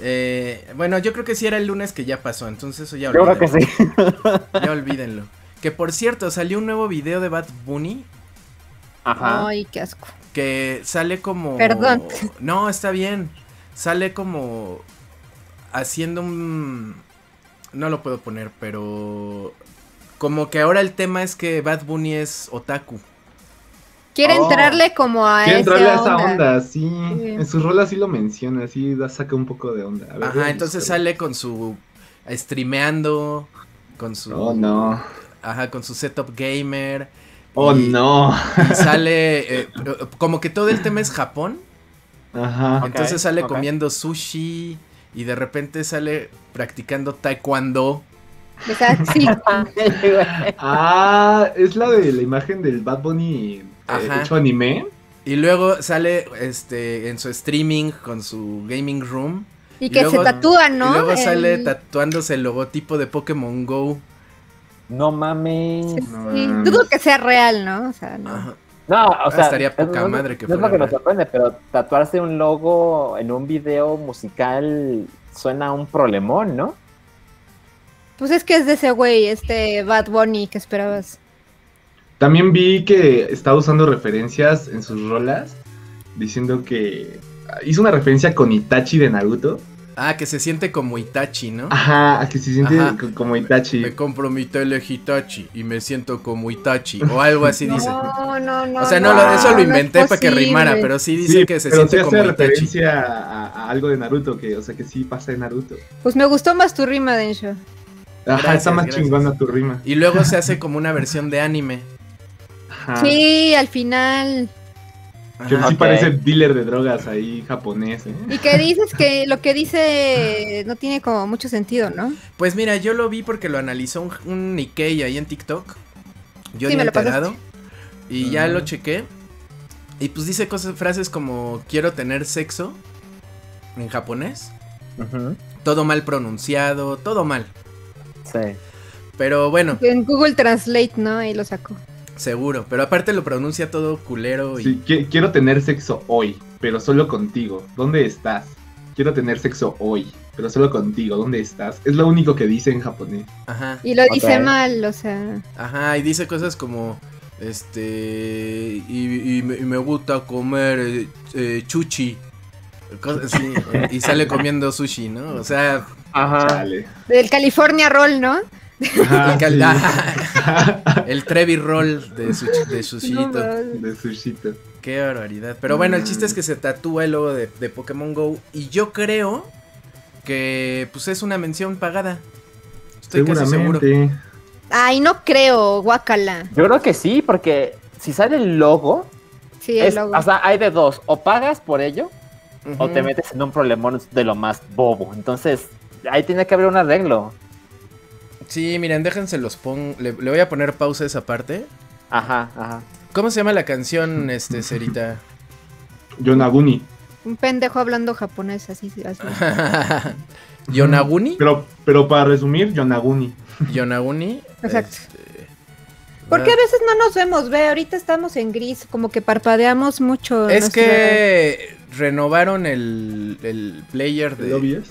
A: Eh, bueno, yo creo que sí era el lunes que ya pasó, entonces eso ya
D: Yo creo que
A: olvídenlo.
D: sí.
A: Ya olvídenlo. Que por cierto, salió un nuevo video de Bad Bunny
D: Ajá.
E: Ay, qué asco.
A: que sale como...
E: Perdón.
A: No, está bien. Sale como haciendo un... No lo puedo poner, pero... Como que ahora el tema es que Bad Bunny es otaku.
E: Quiere
C: Oh.
E: entrarle como a
C: Quiere
E: esa
C: entrarle a esa
E: onda.
C: onda, sí.
E: Sí.
C: En sus rolas sí lo menciona, sí da, saca un poco de onda. A ver, voy
A: Ajá, entonces sale con su streameando, con su
C: Oh, no.
A: ajá, con su setup gamer.
C: Oh,
A: y-
C: no.
A: y sale eh, como que todo el tema es Japón,
C: Ajá.
A: entonces sale comiendo sushi y de repente sale practicando taekwondo.
C: Ah, es la de la imagen del Bad Bunny
A: Ajá.
C: hecho anime.
A: Y luego sale este en su streaming con su gaming room.
E: Y
A: Y
E: que
A: luego-
E: se tatúa, ¿no?
A: Y luego sale tatuándose el logotipo de Pokémon Go.
D: No mames.
E: Sí,
C: No
E: sí.
C: mames.
E: Dudo que sea real, ¿no? O sea, no.
A: Ajá.
D: No, o sea,
A: estaría
D: es-
A: poca
D: no-
A: madre que
D: no es lo que nos sorprende, pero tatuarse un logo en un video musical suena a un problemón, ¿no?
E: Pues es que es de ese güey, este Bad Bunny que esperabas.
C: También vi que estaba usando referencias en sus rolas, diciendo que hizo una referencia con Itachi de Naruto.
A: Ah, que se siente como Itachi, ¿no?
C: Ajá, a que se siente
A: Ajá.
C: como Itachi.
A: Me compro mi tele Hitachi y me siento como Itachi. O algo así dice.
E: No, no, no.
A: O sea, no, lo- eso lo
E: no es
A: inventé para que rimara, pero sí dice
C: Sí,
A: que se
C: pero sí
A: siente
C: hace
A: como Itachi.
C: referencia a, a algo de Naruto, que, o sea, que sí pasa de Naruto.
E: Pues me gustó más tu rima, Densho.
C: Ajá,
A: Gracias,
C: está más
A: gracias.
C: chingona tu rima.
A: Y luego se hace como una versión de anime.
C: Ajá.
E: Sí, al final.
C: Que
A: Ajá.
C: sí
D: Ok.
C: parece dealer de drogas ahí japonés, ¿eh?
E: Y que dices que lo que dice no tiene como mucho sentido, ¿no?
A: Pues mira, yo lo vi porque lo analizó un, un Nikkei ahí en TikTok. Yo
E: Sí,
A: ni
E: me lo
A: enterado. Y ya lo chequé. Y pues dice cosas, frases como quiero tener sexo en japonés. Todo mal pronunciado, todo mal.
D: Sí.
A: Pero bueno,
E: En Google Translate, ¿no? Ahí lo sacó.
A: Seguro. Pero aparte lo pronuncia todo culero y
C: Sí, qui- quiero tener sexo hoy, pero solo contigo. ¿Dónde estás? Quiero tener sexo hoy, pero solo contigo. ¿Dónde estás? Es lo único que dice en japonés.
A: ajá,
E: Y lo dice mal, o sea.
A: ajá, y dice cosas como este y, y me, y me gusta comer eh, eh, chuchi. Cosas así, y sale comiendo sushi, ¿no? O sea,
D: Ajá.
C: Chale.
E: Del California Roll, ¿no?
C: Ajá,
A: el, cal-
C: sí.
A: el Trevi Roll de, sushi, de Sushito.
C: De sushito.
A: Qué barbaridad. Pero bueno, el chiste es que se tatúa el logo de, de Pokémon Go. Y yo creo que pues es una mención pagada. Estoy casi seguro.
C: Seguramente.
E: Ay, no creo, guacala.
D: Yo creo que sí, porque si sale el logo,
E: Sí, el
D: es-
E: logo.
D: o sea, hay de dos, o pagas por ello, o te metes en un problemón de lo más bobo. Entonces, ahí tiene que haber un arreglo.
A: Sí, miren, déjense los pon. Le, le voy a poner pausa a esa parte.
D: Ajá, ajá.
A: ¿Cómo se llama la canción, este, Cerita?
C: Yonaguni.
E: Un pendejo hablando japonés, así, así.
A: ¿Yonaguni?
C: Pero, pero para resumir, Yonaguni.
A: ¿Yonaguni?
E: Exacto.
A: Este,
E: Porque a
A: ah,
E: veces no nos vemos, ve, ahorita estamos en gris, como que parpadeamos mucho.
A: Es
E: nuestra-
A: que renovaron el, el player de...
C: ¿Lo vías?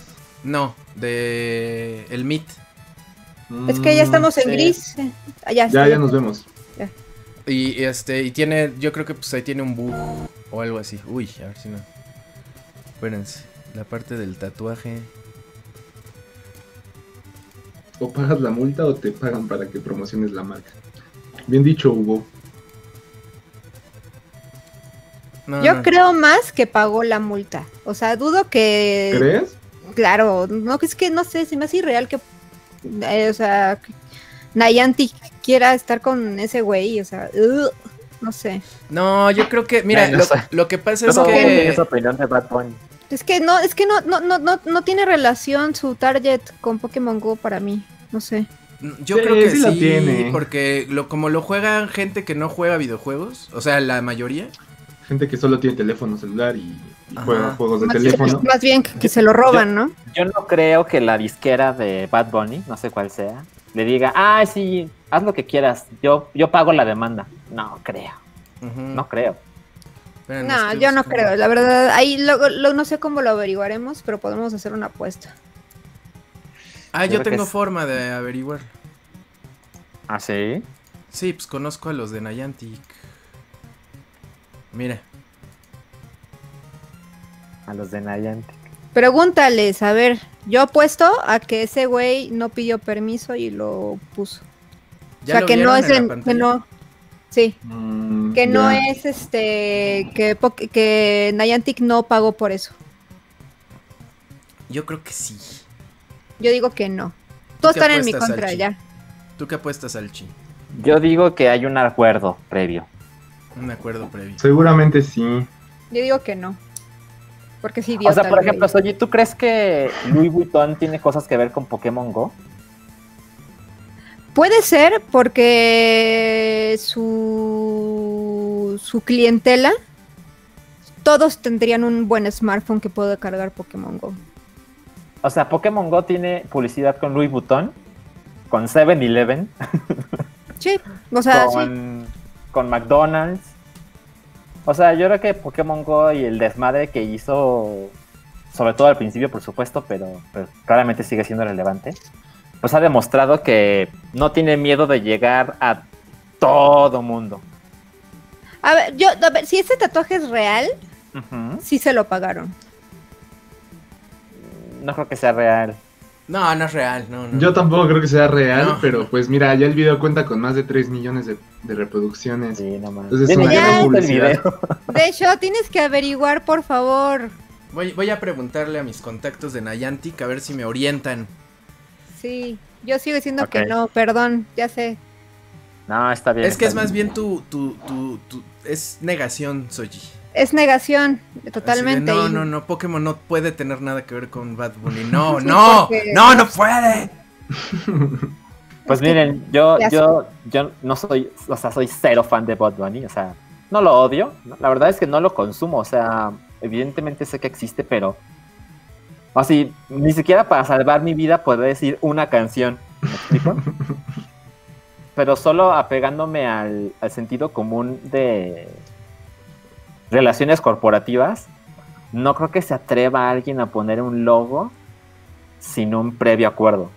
A: No, de... El Meet.
E: Es que ya estamos en
D: Sí.
E: gris. eh. Ah, ya,
C: Mm, Ya,
E: está.
C: ya nos vemos.
A: Y este, y tiene, yo creo que pues ahí tiene un bug o algo así. Uy, a ver si no. Espérense, la parte del tatuaje.
C: O pagas la multa o te pagan para que promociones la marca. Bien dicho, Hugo.
A: No,
E: Yo
A: no.
E: creo más que pagó la multa. O sea, dudo que.
C: ¿Crees?
E: Claro, no, es que no sé, se me hace irreal que. Eh, o sea, Nayanti quiera estar con ese güey, o sea, no sé.
A: No, yo creo que, mira,
D: Bueno,
A: lo,
D: o sea,
A: lo que pasa
D: Yo
A: es
D: no
A: que
D: esa opinión de Bad Bunny.
E: Es que no, es que no, no, no, no, no tiene relación su target con Pokémon Go para mí. No sé.
A: yo
C: Sí,
A: creo que
C: sí
A: sí,
C: la tiene.
A: porque lo como lo juega gente que no juega videojuegos, o sea, la mayoría.
C: Gente que solo tiene teléfono celular y. juega juegos de
E: Más,
C: teléfono.
E: más bien que, se lo roban, ¿no?
D: Yo no creo que la disquera de Bad Bunny, no sé cuál sea, le diga, ah, sí, haz lo que quieras, yo, yo pago la demanda. No creo, no creo.
E: No, yo no creo. La verdad, ahí lo, lo- no sé cómo lo averiguaremos, pero podemos hacer una apuesta.
A: Ah,
D: Yo
A: tengo
D: es-
A: forma de averiguar.
D: ¿Ah, sí?
A: Sí, pues conozco a los de Niantic. Mira.
D: A los de Niantic.
E: Pregúntales, a ver, yo apuesto a que ese güey no pidió permiso y lo puso.
A: ¿Ya
E: o sea,
A: lo
E: que no es
A: en
E: en, que no. Sí,
C: Mm, Mm,
E: que no
C: ya.
E: es este que, que Niantic no pagó por eso.
A: Yo creo que sí.
E: Yo digo que no. Todos están en mi contra ya.
A: ¿Tú qué apuestas, Alchi?
D: Yo digo que hay un acuerdo previo.
A: Un acuerdo previo.
C: Seguramente sí.
E: Yo digo que no. Porque es
D: O sea, por ejemplo, Soji, ¿tú crees que Louis Vuitton tiene cosas que ver con Pokémon Go?
E: Puede ser porque su, su clientela, todos tendrían un buen smartphone que pueda cargar Pokémon Go.
D: O sea, Pokémon Go tiene publicidad con Louis Vuitton, con 7-Eleven,
E: Sí, o sea, sí.
D: con, con McDonald's. O sea, yo creo que Pokémon Go y el desmadre que hizo, sobre todo al principio, por supuesto, pero, pero claramente sigue siendo relevante, pues ha demostrado que no tiene miedo de llegar a todo mundo.
E: A ver, yo, a ver, si ese tatuaje es real,
D: Ujú.
E: sí se lo pagaron.
D: No creo que sea real.
A: No, no es real, no, no.
C: Yo tampoco creo que sea real,
A: No.
C: pero pues mira, ya el video cuenta con más de 3 millones de, de reproducciones.
D: Sí, no más.
C: Entonces,
D: Yo ni
E: una gran
C: publicidad.
D: video.
E: De hecho, tienes que averiguar, por favor.
A: Voy, voy a preguntarle a mis contactos de Niantic a ver si me orientan.
E: Sí, yo sigo diciendo que no, perdón, ya sé.
D: No, está bien.
A: Es que es más
D: bien.
A: bien tu, tu, tu, tu- es negación, Soji.
E: Es negación, totalmente.
A: De, no,
E: y-
A: no, no, Pokémon no puede tener nada que ver con Bad Bunny. No,
E: Sí,
A: no,
E: porque-
A: no, no puede.
D: Pues miren, yo, yo, yo no soy, o sea, soy cero fan de Bad Bunny, o sea, no lo odio, la verdad es que no lo consumo, o sea, evidentemente sé que existe, pero así, ni siquiera para salvar mi vida puedo decir una canción, ¿me explico? pero solo apegándome al, al sentido común de relaciones corporativas, no creo que se atreva alguien a poner un logo sin un previo acuerdo.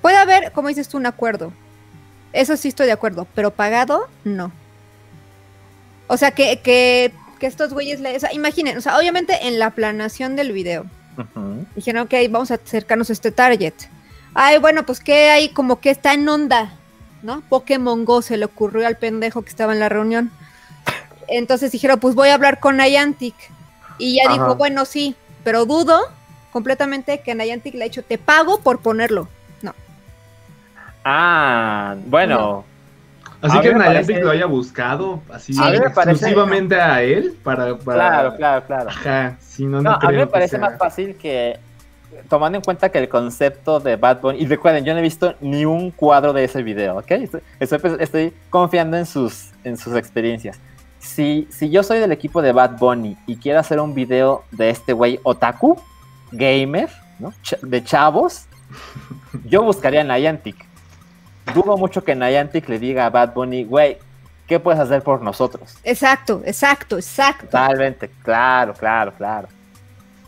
E: Puede haber, como dices tú, un acuerdo. Eso sí estoy de acuerdo, pero pagado, no. O sea, que, que, que estos güeyes, le, o sea, imaginen, o sea, obviamente en la planeación del video, dijeron, ok, vamos a acercarnos a este target. Ay, bueno, pues que hay como que está en onda, ¿no? Pokémon Go se le ocurrió al pendejo que estaba en la reunión. Entonces dijeron, pues voy a hablar con Niantic. Y ya
D: Ajá.
E: dijo, bueno, sí, pero dudo completamente que Niantic le ha dicho, te pago por ponerlo.
D: Ah, bueno.
C: Así
D: A
C: que Niantic
D: parece-
C: lo haya buscado así
E: Sí. A
D: parece-
C: exclusivamente a él para, para...
D: Claro, claro, claro.
C: Ajá, sí, no,
D: No,
C: no
D: a mí me parece más fácil que, tomando en cuenta que el concepto de Bad Bunny, y recuerden, yo no he visto ni un cuadro de ese video, ¿ok? Estoy, estoy- estoy confiando en sus, en sus experiencias. Si, si yo soy del equipo de Bad Bunny y quiero hacer un video de este güey otaku, gamer, ¿no? Ch- de chavos, yo buscaría a Niantic. Dudo mucho que Niantic le diga a Bad Bunny, güey, ¿qué puedes hacer por nosotros?
E: Exacto, exacto, exacto.
D: Totalmente, claro, claro, claro.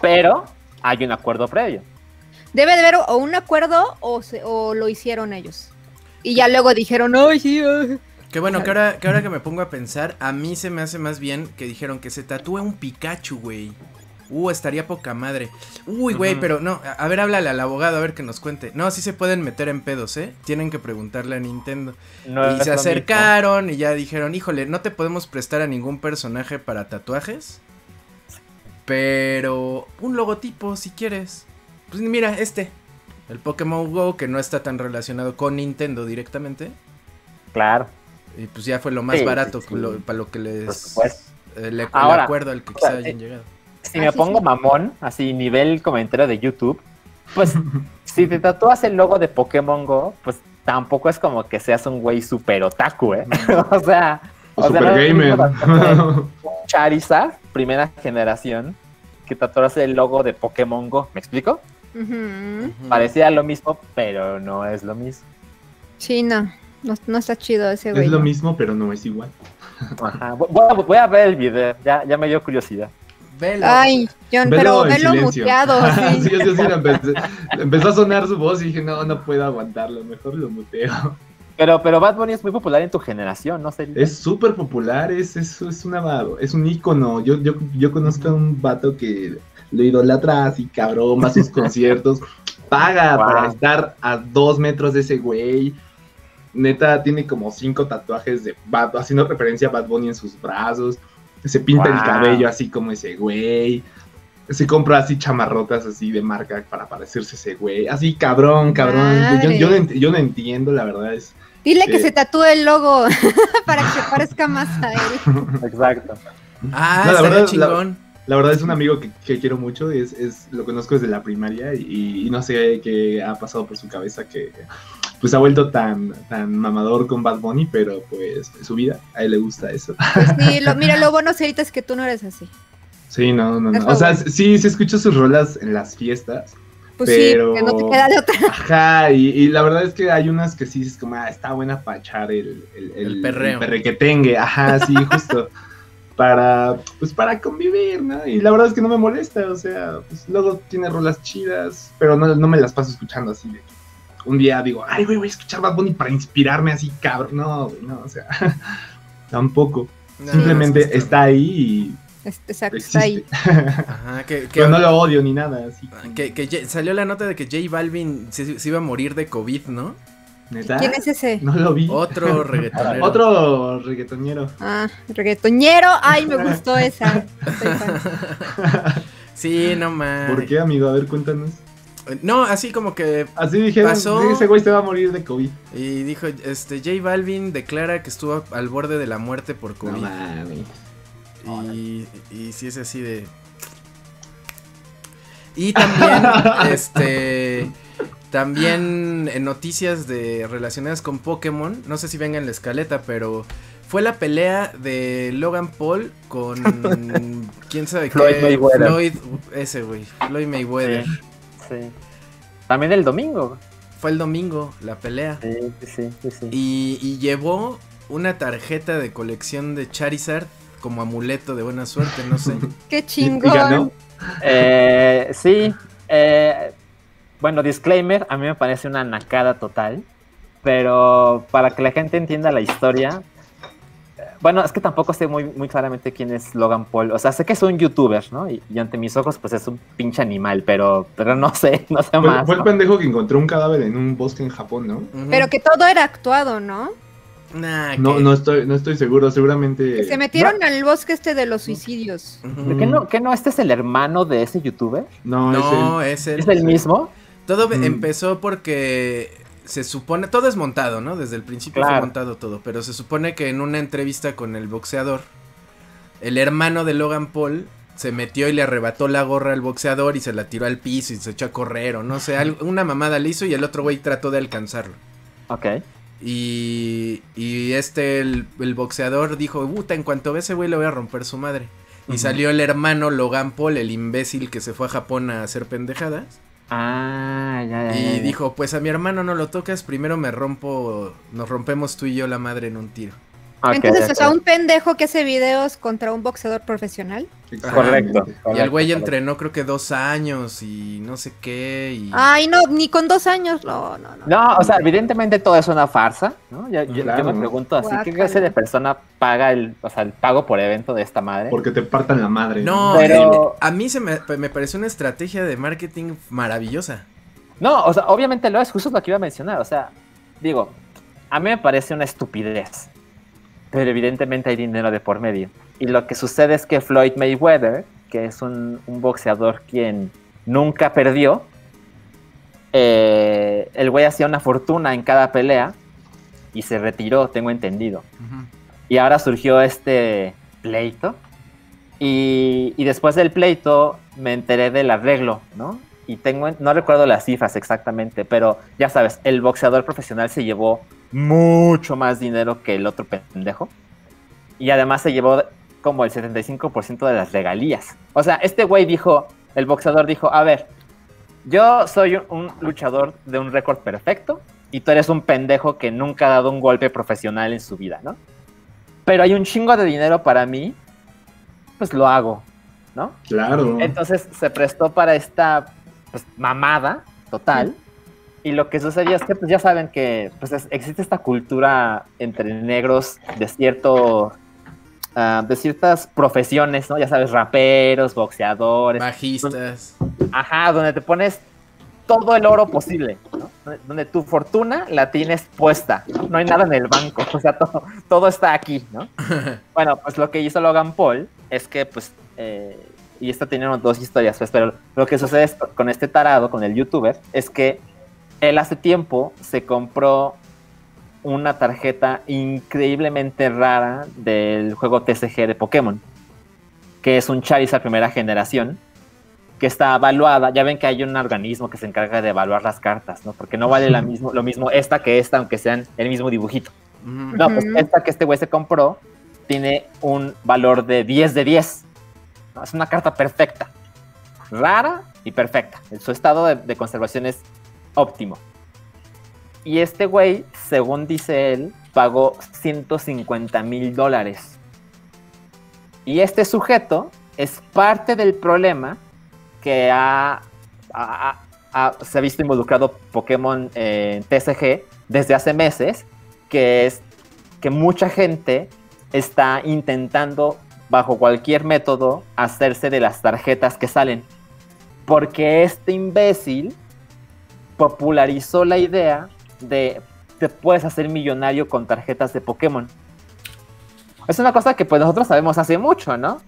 D: Pero hay un acuerdo previo.
E: Debe de haber o un acuerdo o, se- o lo hicieron ellos. Y ya luego dijeron, ay, sí, ay".
A: Que bueno, que ahora, que ahora que me pongo a pensar, a mí se me hace más bien que dijeron que se tatúe un Pikachu, güey. Uh, estaría poca madre. Uy, güey, pero no, a, ver, háblale al abogado a ver que nos cuente. No, sí se pueden meter en pedos, ¿eh? Tienen que preguntarle a Nintendo.
D: No
A: y se acercaron y ya dijeron, híjole, no te podemos prestar a ningún personaje para tatuajes. Pero un logotipo, si quieres. Pues mira, este. El Pokémon Go, que no está tan relacionado con Nintendo directamente.
D: Claro.
A: Y pues ya fue lo más
D: Sí,
A: barato
D: sí, sí.
A: lo- para lo que les... El, el
D: Ahora,
A: acuerdo al que quizá
D: ahora,
A: hayan
D: eh,
A: llegado.
D: Si
E: Ah,
D: me
E: sí,
D: pongo
E: sí.
D: mamón, así nivel comentario de YouTube, pues si te tatúas el logo de Pokémon Go, pues tampoco es como que seas un güey super otaku, ¿eh? o sea,
C: O
D: o sea,
C: super
D: no
C: gamer.
D: Charizard, primera generación, que tatuarse el logo de Pokémon Go. ¿Me explico? Parecía lo mismo, pero no es lo mismo.
E: Sí, no, no, no está chido ese güey.
C: es lo mismo, pero no es igual.
D: Ajá. Voy, a, voy a ver el video, ya, ya me dio curiosidad.
A: Velo.
E: Ay, John,
C: Velo
E: pero velo
C: silencio.
E: muteado.
C: sí,
E: sí.
C: sí empecé. Empezó a sonar su voz y dije, no, no puedo aguantarlo, mejor lo muteo.
D: Pero, pero Bad Bunny es muy popular en tu generación, ¿no sé?
C: Es súper popular, es, es, es, una, es un ícono. Yo, yo, yo conozco a un vato que lo idolatra así, cabrón, va a sus conciertos, paga
D: Wow.
C: para estar a dos metros de ese güey. Neta tiene como cinco tatuajes de Bad, haciendo referencia a Bad Bunny en sus brazos. Se pinta el cabello así como ese güey. Se compra así chamarrotas así de marca para parecerse ese güey. Así cabrón, cabrón. Yo, yo no, ent- yo no entiendo, la verdad es.
E: Dile que se tatúe el logo para que parezca más a él.
D: Exacto.
A: Ah,
C: No, la verdad, la-
A: chingón.
C: La verdad es un amigo que, que quiero mucho, es, es, lo conozco desde la primaria y, y no sé qué ha pasado por su cabeza que pues ha vuelto tan, tan mamador con Bad Bunny, pero pues su vida, a él le gusta eso.
E: Pues sí, lo, mira, lo bueno ahorita es que tú no eres así.
C: Sí, no, no, no. O sea, sí, sí escucho sus rolas en las fiestas.
E: Pues
C: Pero-
E: sí, porque no te queda de otra.
C: Ajá, y, y la verdad es que hay unas que sí es como, ah, está buena para echar el, el,
A: El perreo.
C: perrequetengue, ajá, sí, justo. para, pues para convivir, ¿no? Y la verdad es que no me molesta, o sea, pues luego tiene rolas chidas, pero no, no me las paso escuchando así de que un día digo, ay, güey, voy a escuchar Bad Bunny para inspirarme así, cabrón. No, güey, no, o sea, tampoco.
A: No,
C: Simplemente está ahí
E: Este, Exacto,
C: y
E: está ahí.
A: Ajá, que, que,
C: Pero no lo odio ni nada, así.
A: que- que ya- salió la nota de que J Balvin se, se iba a morir de COVID, ¿no?
C: ¿Neta?
E: ¿Quién es ese?
C: No lo vi.
A: Otro reggaetonero.
C: Otro reggaetonero.
E: Ah, reggaetoñero. Ay, me gustó esa.
A: Sí, no más.
C: ¿Por qué, amigo? A ver, cuéntanos.
A: No, así como que
C: Así dijeron,
A: Pasó.
C: ese güey se va a morir de COVID.
A: y dijo, este J Balvin declara que estuvo al borde de la muerte por
C: No
A: COVID.
C: mames.
A: y, y sí es así de Y también este también en noticias de relacionadas con Pokémon, no sé si venga en la escaleta, pero fue la pelea de Logan Paul con quién sabe
D: Floyd
A: qué
D: Mayweather.
A: Floyd ese güey, Floyd Mayweather.
D: Sí. Sí. También el domingo.
A: Fue el domingo la pelea.
D: Sí, sí, sí, sí, sí.
A: Y, y llevó una tarjeta de colección de Charizard como amuleto de buena suerte, no sé.
E: Qué
C: Y- y
E: chingón.
C: ganó.
D: Eh, sí. eh, bueno, disclaimer, a mí me parece una nacada total. Pero para que la gente entienda la historia. Bueno, es que tampoco sé muy, muy claramente quién es Logan Paul. O sea, sé que es un youtuber, ¿no? Y, y ante mis ojos, pues es un pinche animal, pero, pero no sé, no sé
C: Fue,
D: más.
C: fue el
D: ¿no?
C: pendejo que encontró un cadáver en un bosque en Japón, ¿no?
E: Pero que todo era actuado, ¿no?
A: Nah,
C: No,
A: que-
C: no estoy, no estoy seguro, seguramente.
E: Que se metieron al bosque este de los suicidios.
D: ¿Qué no, ¿Qué no? ¿Este es el hermano de ese youtuber?
C: No,
A: No,
C: es
A: es el,
D: ¿Es el mismo?
A: Todo
C: Mm.
A: empezó porque se supone, todo es montado, ¿no? Desde el principio fue
D: Claro.
A: montado todo, pero se supone que en una entrevista con el boxeador, el hermano de Logan Paul se metió y le arrebató la gorra al boxeador y se la tiró al piso y se echó a correr o no sé, algo- una mamada le hizo y el otro güey trató de alcanzarlo.
D: Ok.
A: Y, y este, el, el boxeador dijo, puta, en cuanto ve ese güey le voy a romper su madre. Y salió el hermano Logan Paul, el imbécil que se fue a Japón a hacer pendejadas.
D: Ah, ya, ya. ya,
A: Y
D: ya.
A: dijo, pues a mi hermano no lo tocas, primero me rompo, nos rompemos tú y yo la madre en un tiro.
D: Ok,
E: Entonces, o sea, un pendejo que hace videos contra un boxeador profesional.
D: Correcto.
A: y el güey entrenó creo que dos años y no sé qué. Y...
E: Ay, no, ni con dos años. No, no, no.
D: No, o sea, evidentemente todo es una farsa, ¿no? Yo, yo-
C: Claro.
D: yo me pregunto así, ¿qué clase de persona paga el, o sea, el pago por evento de esta madre?
C: Porque te partan la madre.
A: No,
D: Pero-
A: el- a mí se me, me pareció una estrategia de marketing maravillosa.
D: No, o sea, obviamente lo es, justo lo que iba a mencionar, o sea, digo, a mí me parece una estupidez, pero evidentemente hay dinero de por medio. Y lo que sucede es que Floyd Mayweather, que es un, un boxeador quien nunca perdió, eh, el güey hacía una fortuna en cada pelea y se retiró, tengo entendido. Y ahora surgió este pleito. Y, y después del pleito me enteré del arreglo, ¿no? Y tengo, no recuerdo las cifras exactamente, pero ya sabes, el boxeador profesional se llevó mucho más dinero que el otro pendejo. Y además se llevó como el 75% de las regalías. O sea, este güey dijo, el boxeador dijo, a ver, yo soy un, luchador de un récord perfecto y tú eres un pendejo que nunca ha dado un golpe profesional en su vida, ¿no? Pero hay un chingo de dinero para mí, pues lo hago, ¿no?
C: Claro.
D: Entonces se prestó para esta pues, mamada total. Y lo que sucedió es que pues, ya saben que pues, es- existe esta cultura entre negros de cierto ah, de ciertas profesiones, ¿no? Ya sabes, raperos, boxeadores,
A: Bajistas.
D: ajá, donde te pones todo el oro posible, ¿no? donde tu fortuna la tienes puesta, ¿no? No hay nada en el banco, o sea, todo, todo está aquí, ¿no? Bueno, pues lo que hizo Logan Paul es que, pues, eh, y esto tiene dos historias, pues, pero lo que sucede es- con este tarado, con el youtuber, es que él hace tiempo se compró una tarjeta increíblemente rara del juego TCG de Pokémon, que es un Charizard primera generación, que está evaluada. Ya ven que hay un organismo que se encarga de evaluar las cartas, ¿no? Porque no vale la mismo, lo mismo esta que esta, aunque sean el mismo dibujito. No, pues esta que este güey se compró tiene un valor de 10 de 10. ¿no? Es una carta perfecta. Rara y perfecta. Su estado de, de conservación es óptimo. Y este güey, según dice él, pagó 150 mil dólares. Y este sujeto es parte del problema que ha, se ha visto involucrado Pokémon en TCG desde hace meses, que es que mucha gente está intentando, bajo cualquier método, hacerse de las tarjetas que salen. Porque este imbécil popularizó la idea de te puedes hacer millonario con tarjetas de Pokémon. Es una cosa que pues nosotros sabemos hace mucho, ¿no?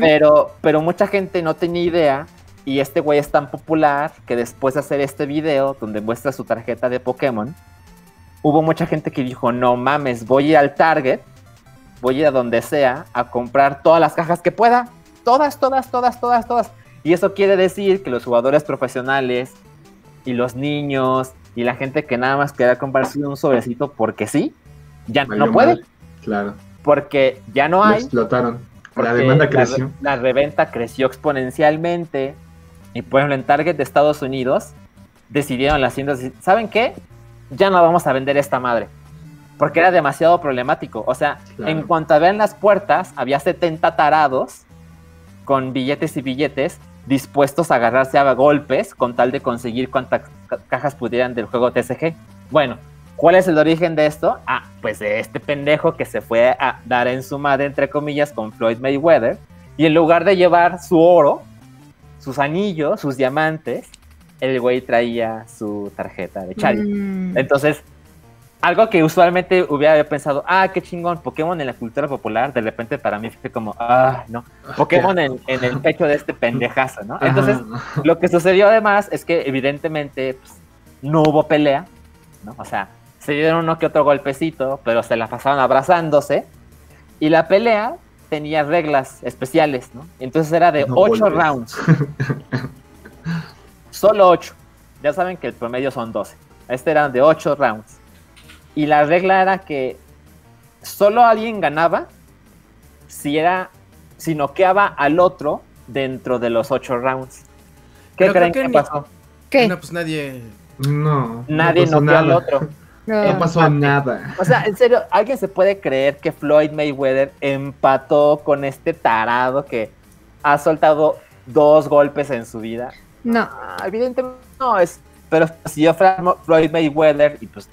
D: Pero, pero mucha gente no tenía idea y este güey es tan popular que después de hacer este video donde muestra su tarjeta de Pokémon, hubo mucha gente que dijo, no mames, voy a ir al Target, voy a ir a donde sea a comprar todas las cajas que pueda. Todas, todas, todas, todas, todas. Y eso quiere decir que los jugadores profesionales y los niños y la gente que nada más quería comprarse un sobrecito porque sí, ya
C: Valió
D: no puede.
C: Claro.
D: porque ya no
C: Lo
D: hay.
C: explotaron. La demanda creció.
D: La, reventa creció exponencialmente. Y por ejemplo, en Target de Estados Unidos decidieron las tiendas, ¿saben qué? Ya no vamos a vender esta madre. Porque era demasiado problemático. O sea,
C: Claro.
D: en cuanto abrían las puertas, había 70 tarados con billetes y billetes dispuestos a agarrarse a golpes con tal de conseguir cuantas ca- cajas pudieran del juego TCG. Bueno, ¿cuál es el origen de esto? Ah, pues de este pendejo que se fue a dar en su madre, entre comillas, con Floyd Mayweather. Y en lugar de llevar su oro, sus anillos, sus diamantes, el güey traía su tarjeta de Charizard.
E: Mm.
D: Entonces, algo que usualmente hubiera pensado, ah, qué chingón, Pokémon en la cultura popular, de repente para mí fue como, ah, no, Pokémon en, en el pecho de este pendejazo, ¿no? Entonces,
C: Ajá.
D: lo que sucedió además es que evidentemente pues, no hubo pelea, ¿no? O sea, se dieron uno que otro golpecito, pero se la pasaban abrazándose. Y la pelea tenía reglas especiales, ¿no? Entonces era de
C: No
D: 8
C: golpes.
D: rounds. Solo 8. Ya saben que el promedio son 12. Este era de 8 rounds. Y la regla era que solo alguien ganaba si era si noqueaba al otro dentro de los 8 rounds. ¿Qué
A: Pero
D: creen que
A: que ni-
D: pasó?
E: ¿Qué?
A: No, pues nadie.
C: No.
D: Nadie
C: no
D: noqueó al
C: nada.
D: otro.
E: No.
C: No pasó nada.
D: O sea, en serio, ¿alguien se puede creer que Floyd Mayweather empató con este tarado que ha soltado dos golpes en su vida?
E: No.
D: Ah, evidentemente no es. Pero si yo fuera Floyd Mayweather, y pues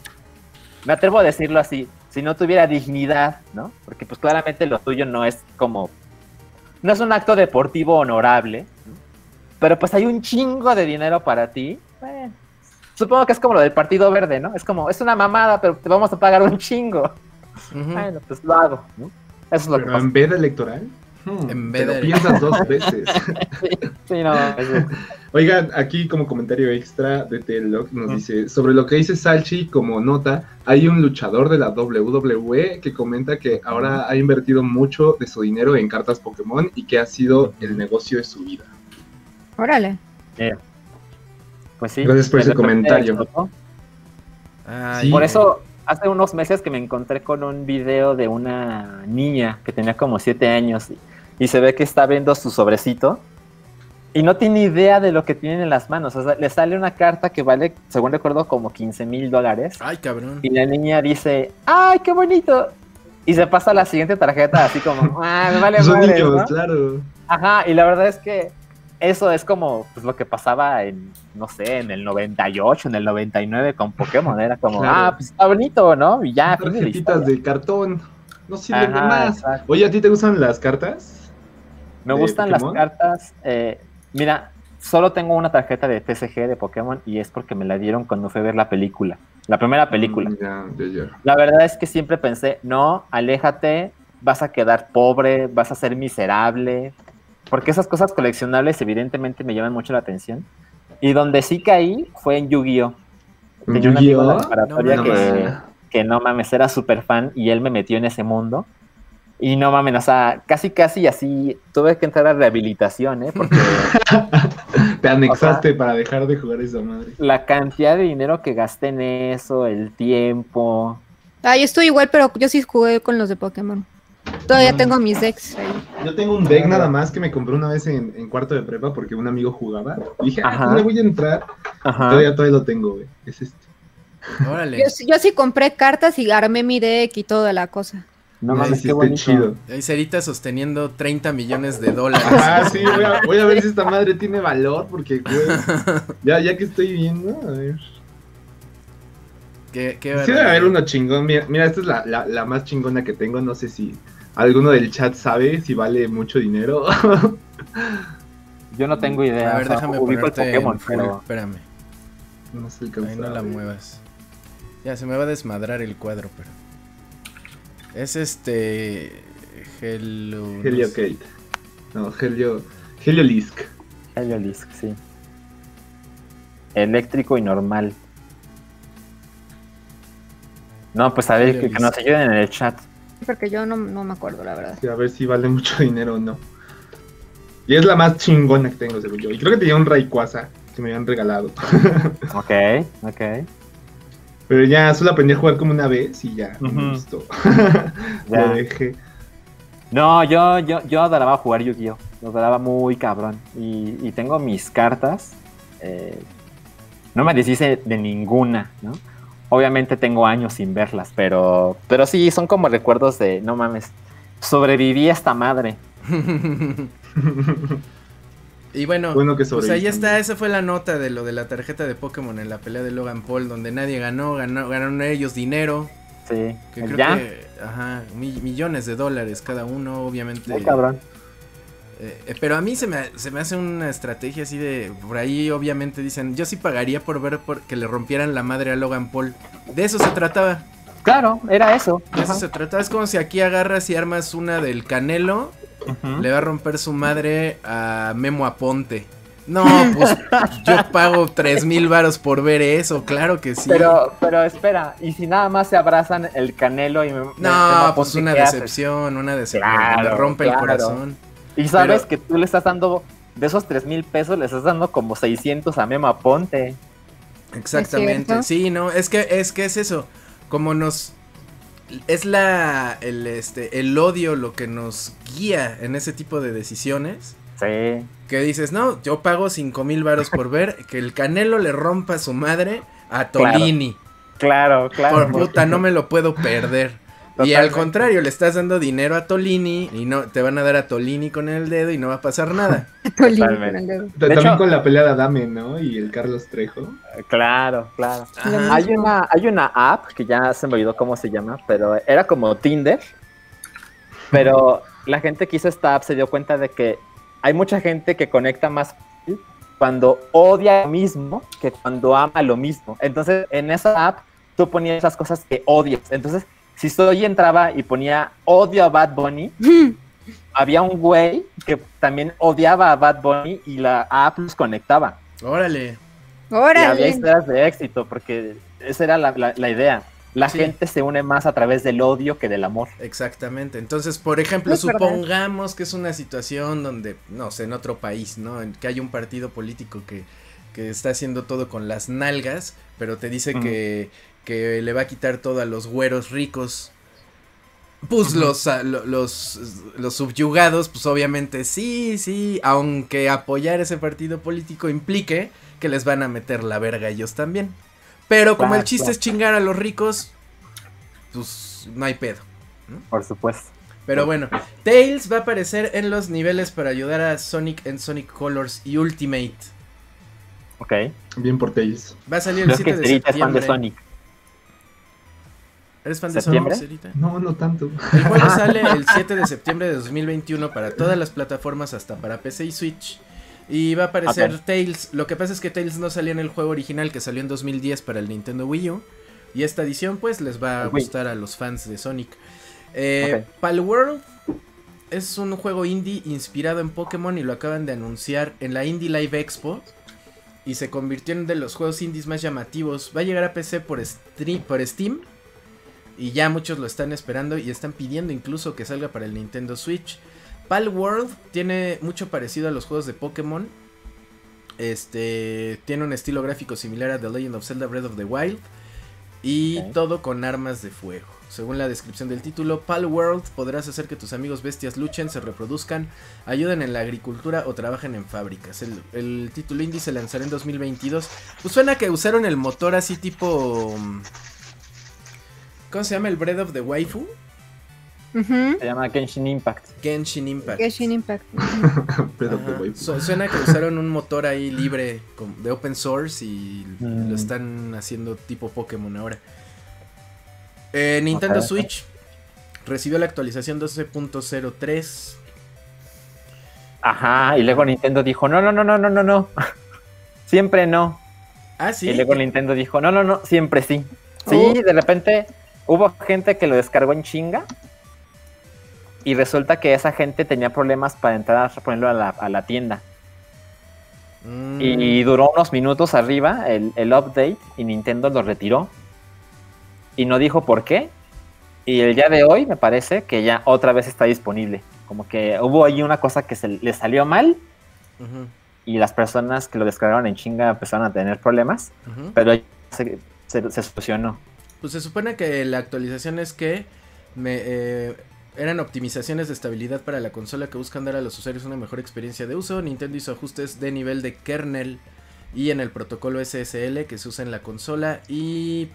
D: me atrevo a decirlo así, si no tuviera dignidad, ¿no? Porque pues claramente lo tuyo no es como. No es un acto deportivo honorable, ¿no? pero pues hay un chingo de dinero para ti. bueno, supongo que es como lo del Partido Verde, ¿no? Es como, es una mamada, pero te vamos a pagar un chingo. Bueno, pues lo hago, ¿no? Eso es lo que pasa.
C: en veda electoral. Hmm,
A: En
C: te lo piensas dos veces.
D: Sí, no, es-
C: Oigan, aquí como comentario extra de Telog nos
A: Mm.
C: dice, sobre lo que dice Salchi como nota, hay un luchador de la WWE que comenta que ahora ha invertido mucho de su dinero en cartas Pokémon y que ha sido el negocio de su vida.
E: Órale.
D: pues sí.
C: Gracias por ese comentario.
A: Ay,
C: Sí.
D: Por eso, hace unos meses que me encontré con un video de una niña que tenía como 7 años y, se ve que está viendo su sobrecito y no tiene idea de lo que tiene en las manos. O sea, le sale una carta que vale, según recuerdo, como 15 mil dólares.
A: Ay, cabrón.
D: Y la niña dice, ¡ay, qué bonito! Y se pasa a la siguiente tarjeta así como, ¡ah, me vale
C: Son
D: madres",
C: niños,
D: ¿no?
C: claro.
D: Ajá, y la verdad es que eso es como pues, lo que pasaba en, no sé, en el 98, en el 99 con Pokémon. Era como,
C: Claro.
D: ah, pues está bonito, ¿no? Y ya, de
C: Tarjetitas de cartón. No sirven de
D: Ajá,
C: más.
D: exacto.
C: Oye, ¿a ti te gustan las cartas?
D: Me gustan las cartas. eh, mira, solo tengo una tarjeta de TCG de Pokémon y es porque me la dieron cuando fui a ver la película, la primera película.
C: Ya, ya.
D: La verdad es que siempre pensé, no, aléjate, vas a quedar pobre, vas a ser miserable, porque esas cosas coleccionables evidentemente me llaman mucho la atención. Y donde sí caí fue en Yu-Gi-Oh! Tenía un amigo en la
C: Yu-Gi-Oh?
D: preparatoria
A: No
D: que,
C: mames.
D: que no mames, era súper fan y él me metió en ese mundo. Y no mames, o sea, casi casi así tuve que entrar a rehabilitación, ¿eh? Porque
C: Te anexaste para dejar de jugar esa madre.
D: la cantidad de dinero que gasté en eso, el tiempo.
E: Ah, yo estoy igual, pero yo sí jugué con los de Pokémon. Todavía tengo mis decks ahí.
C: Yo tengo un deck nada más que me compré una vez en, en cuarto de prepa porque un amigo jugaba. Y dije, ah,
D: Ajá.
C: pues le voy a entrar.
D: Ajá.
C: Todavía, todavía lo tengo, güey. Es este.
A: Órale.
E: Yo sí compré cartas y armé mi deck y toda la cosa.
D: No
C: Ahí
D: mames,
C: sí
D: qué bonito.
C: chido.
A: Ahí Cerita sosteniendo 30 millones de dólares.
C: Ah, sí, voy a, voy a ver si esta madre tiene valor porque, güey, ya, ya que estoy viendo, a ver.
A: Qué, qué
C: Sí debe
A: barbaridad.
C: haber uno chingón. Mira, mira esta es la, la, la más chingona que tengo. No sé si alguno del chat sabe si vale mucho dinero.
D: Yo no tengo idea.
A: A ver,
D: o sea,
A: déjame
D: ubico el
A: ponerte
D: Pokémon,
A: en
D: pero
A: Espérame.
C: no se
A: Ahí
C: alcanza
A: no la
C: ver.
A: muevas. Ya, se me va a desmadrar el cuadro, pero... Es este...
C: Helio
A: sé.
C: Kate. No, Helio. Helio Lisk.
D: Heliolisk, sí. Eléctrico y normal. No, pues a ver, que, que
A: Heliolisk.
D: nos ayuden en el chat.
E: Porque yo no, no me acuerdo, la verdad.
C: Sí, a ver si vale mucho dinero o no. Y es la más chingona que tengo, según yo. Y creo que tenía un Rayquaza que me habían regalado.
D: Ok, ok.
C: Pero ya solo aprendí a jugar como una vez y ya me gustó.
D: Ya.
C: Lo dejé.
D: No, yo, yo, yo adoraba jugar Yu-Gi-Oh! Lo adoraba muy cabrón. Y, y tengo mis cartas. eh, no me deshice de ninguna, ¿no? Obviamente tengo años sin verlas, pero, pero sí, son como recuerdos de, no mames, sobreviví a esta madre.
A: Y bueno,
C: Bueno que
A: pues ahí está, esa fue la nota de lo de la tarjeta de Pokémon en la pelea de Logan Paul, donde nadie ganó, ganó ganaron ellos dinero,
D: Sí,
A: que creo
D: ya,
A: que, ajá, mi- millones de dólares cada uno, obviamente.
D: muy cabrón.
A: Eh, eh, pero a mí se me, se me hace una estrategia así de, por ahí obviamente dicen, yo sí pagaría por ver por que le rompieran la madre a Logan Paul. De eso se trataba,
D: Claro, era eso.
A: de eso
D: Ajá.
A: se trataba. Es como si aquí agarras y armas una del Canelo, Le va a romper su madre a Memo Aponte. No, pues yo pago tres mil varos por ver eso, claro que sí.
D: Pero, pero espera, y si nada más se abrazan el canelo y me,
A: no,
D: me-
A: pues una decepción, una decepción.
D: Claro,
A: me rompe el corazón.
D: Y sabes
A: Pero-
D: que tú le estás dando, de esos tres mil pesos, le estás dando como 600 a Memo Aponte.
A: Exactamente. Sí, no, es que es que es eso. Como nos es la el este el odio lo que nos guía en ese tipo de decisiones.
D: Sí.
A: Que dices, no, yo pago cinco mil varos por ver que el Canelo le rompa su madre a
D: Claro.
A: Tolini.
D: Claro, claro.
A: Por puta, no me lo puedo perder. Y al contrario, le estás dando dinero a Tolini y no te van a dar a Tolini con el dedo y no va a pasar nada.
D: Totalmente.
C: Ta-
D: De
C: También
D: hecho-
C: con la pelea de Adame, ¿no? Y el Carlos Trejo.
D: Claro, claro.
A: Ajá.
D: Hay una, hay una app que ya se me olvidó cómo se llama, pero era como Tinder. Pero la gente que hizo esta app se dio cuenta de que hay mucha gente que conecta más cuando odia lo mismo que cuando ama lo mismo. Entonces, en esa app tú ponías esas cosas que odias. Entonces, si soy entraba y ponía odio a Bad Bunny, había un güey que también odiaba a Bad Bunny y la app los conectaba.
A: Órale.
D: Y había
E: Órale.
D: historias de éxito, porque esa era la, la- la idea. La
A: Sí.
D: gente se une más a través del odio que del amor.
A: Exactamente. Entonces, por ejemplo,
E: Es verdad.
A: supongamos que es una situación donde, no sé, en otro país, ¿no? En que hay un partido político que, que está haciendo todo con las nalgas, pero te dice que, que le va a quitar todo a los güeros ricos. Pues los, a- lo- los, los subyugados, pues obviamente sí, sí, aunque apoyar ese partido político implique que les van a meter la verga ellos también. Pero como el chiste es chingar a los ricos, pues no hay pedo.
D: Por supuesto.
A: Pero bueno, Tails va a aparecer en los niveles para ayudar a Sonic en Sonic Colors y Ultimate.
D: Ok.
C: Bien por Tails.
A: Va a salir el
D: Creo
A: 7
D: que
A: de
D: fan. Sonic.
A: ¿Eres fan de
D: ¿Septiembre?
A: Sonic, Cerita?
C: No, no tanto.
A: El juego sale el 7 de septiembre de 2021 para todas las plataformas hasta para PC y Switch. Y va a aparecer Tails. Lo que pasa es que Tails no salía en el juego original que salió en 2010 para el Nintendo Wii U. Y esta edición pues les va a gustar a los fans de Sonic. Eh, Palworld es un juego indie inspirado en Pokémon y lo acaban de anunciar en la Indie Live Expo. Y se convirtió en uno de los juegos indies más llamativos. Va a llegar a PC por, por Steam. Y ya muchos lo están esperando y están pidiendo incluso que salga para el Nintendo Switch. Pal World tiene mucho parecido a los juegos de Pokémon. Este tiene un estilo gráfico similar a The Legend of Zelda Breath of the Wild y todo con armas de fuego. Según la descripción del título, Pal World podrás hacer que tus amigos bestias luchen, se reproduzcan, ayuden en la agricultura o trabajen en fábricas. El, el título indie se lanzará en 2022. Pues suena que usaron el motor así tipo... ¿Cómo se llama el Breath of the Waifu?
D: Se llama Genshin Impact.
A: Genshin Impact.
E: Genshin Impact.
A: suena que usaron un motor ahí libre de open source y lo mm. están haciendo tipo Pokémon ahora. Eh, Nintendo Switch recibió la actualización 12.03.
D: Ajá, y luego Nintendo dijo, no, no, no, no, no, no, no. siempre no.
A: Ah, sí.
D: Y luego Nintendo dijo, no, no, no, siempre sí. Sí, oh. de repente hubo gente que lo descargó en chinga y resulta que esa gente tenía problemas para entrar a ponerlo a la, tienda. Mm. Y, duró unos minutos arriba el, update y Nintendo lo retiró. Y no dijo por qué. Y el día de hoy me parece que ya otra vez está disponible. Como que hubo ahí una cosa que se le salió mal. Y las personas que lo descargaron en chinga empezaron a tener problemas. Pero se, se, solucionó.
A: Pues se supone que la actualización es que me, eh, eran optimizaciones de estabilidad para la consola que buscan dar a los usuarios una mejor experiencia de uso. Nintendo hizo ajustes de nivel de kernel y en el protocolo SSL que se usa en la consola y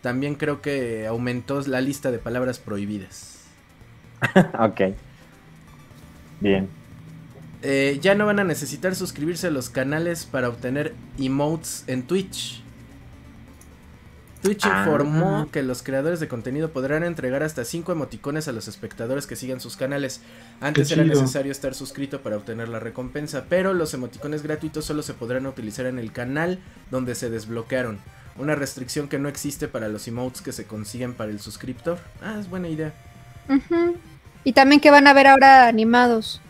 A: también creo que aumentó la lista de palabras prohibidas.
D: ok. Bien.
A: Eh, ya no van a necesitar suscribirse a los canales para obtener emotes en Twitch. Twitch informó ah. que los creadores de contenido podrán entregar hasta 5 emoticones a los espectadores que sigan sus canales. Antes era necesario estar suscrito para obtener la recompensa, pero los emoticones gratuitos solo se podrán utilizar en el canal donde se desbloquearon. Una restricción que no existe para los emotes que se consiguen para el suscriptor. Ah, es buena idea.
E: Y también que van a ver ahora animados.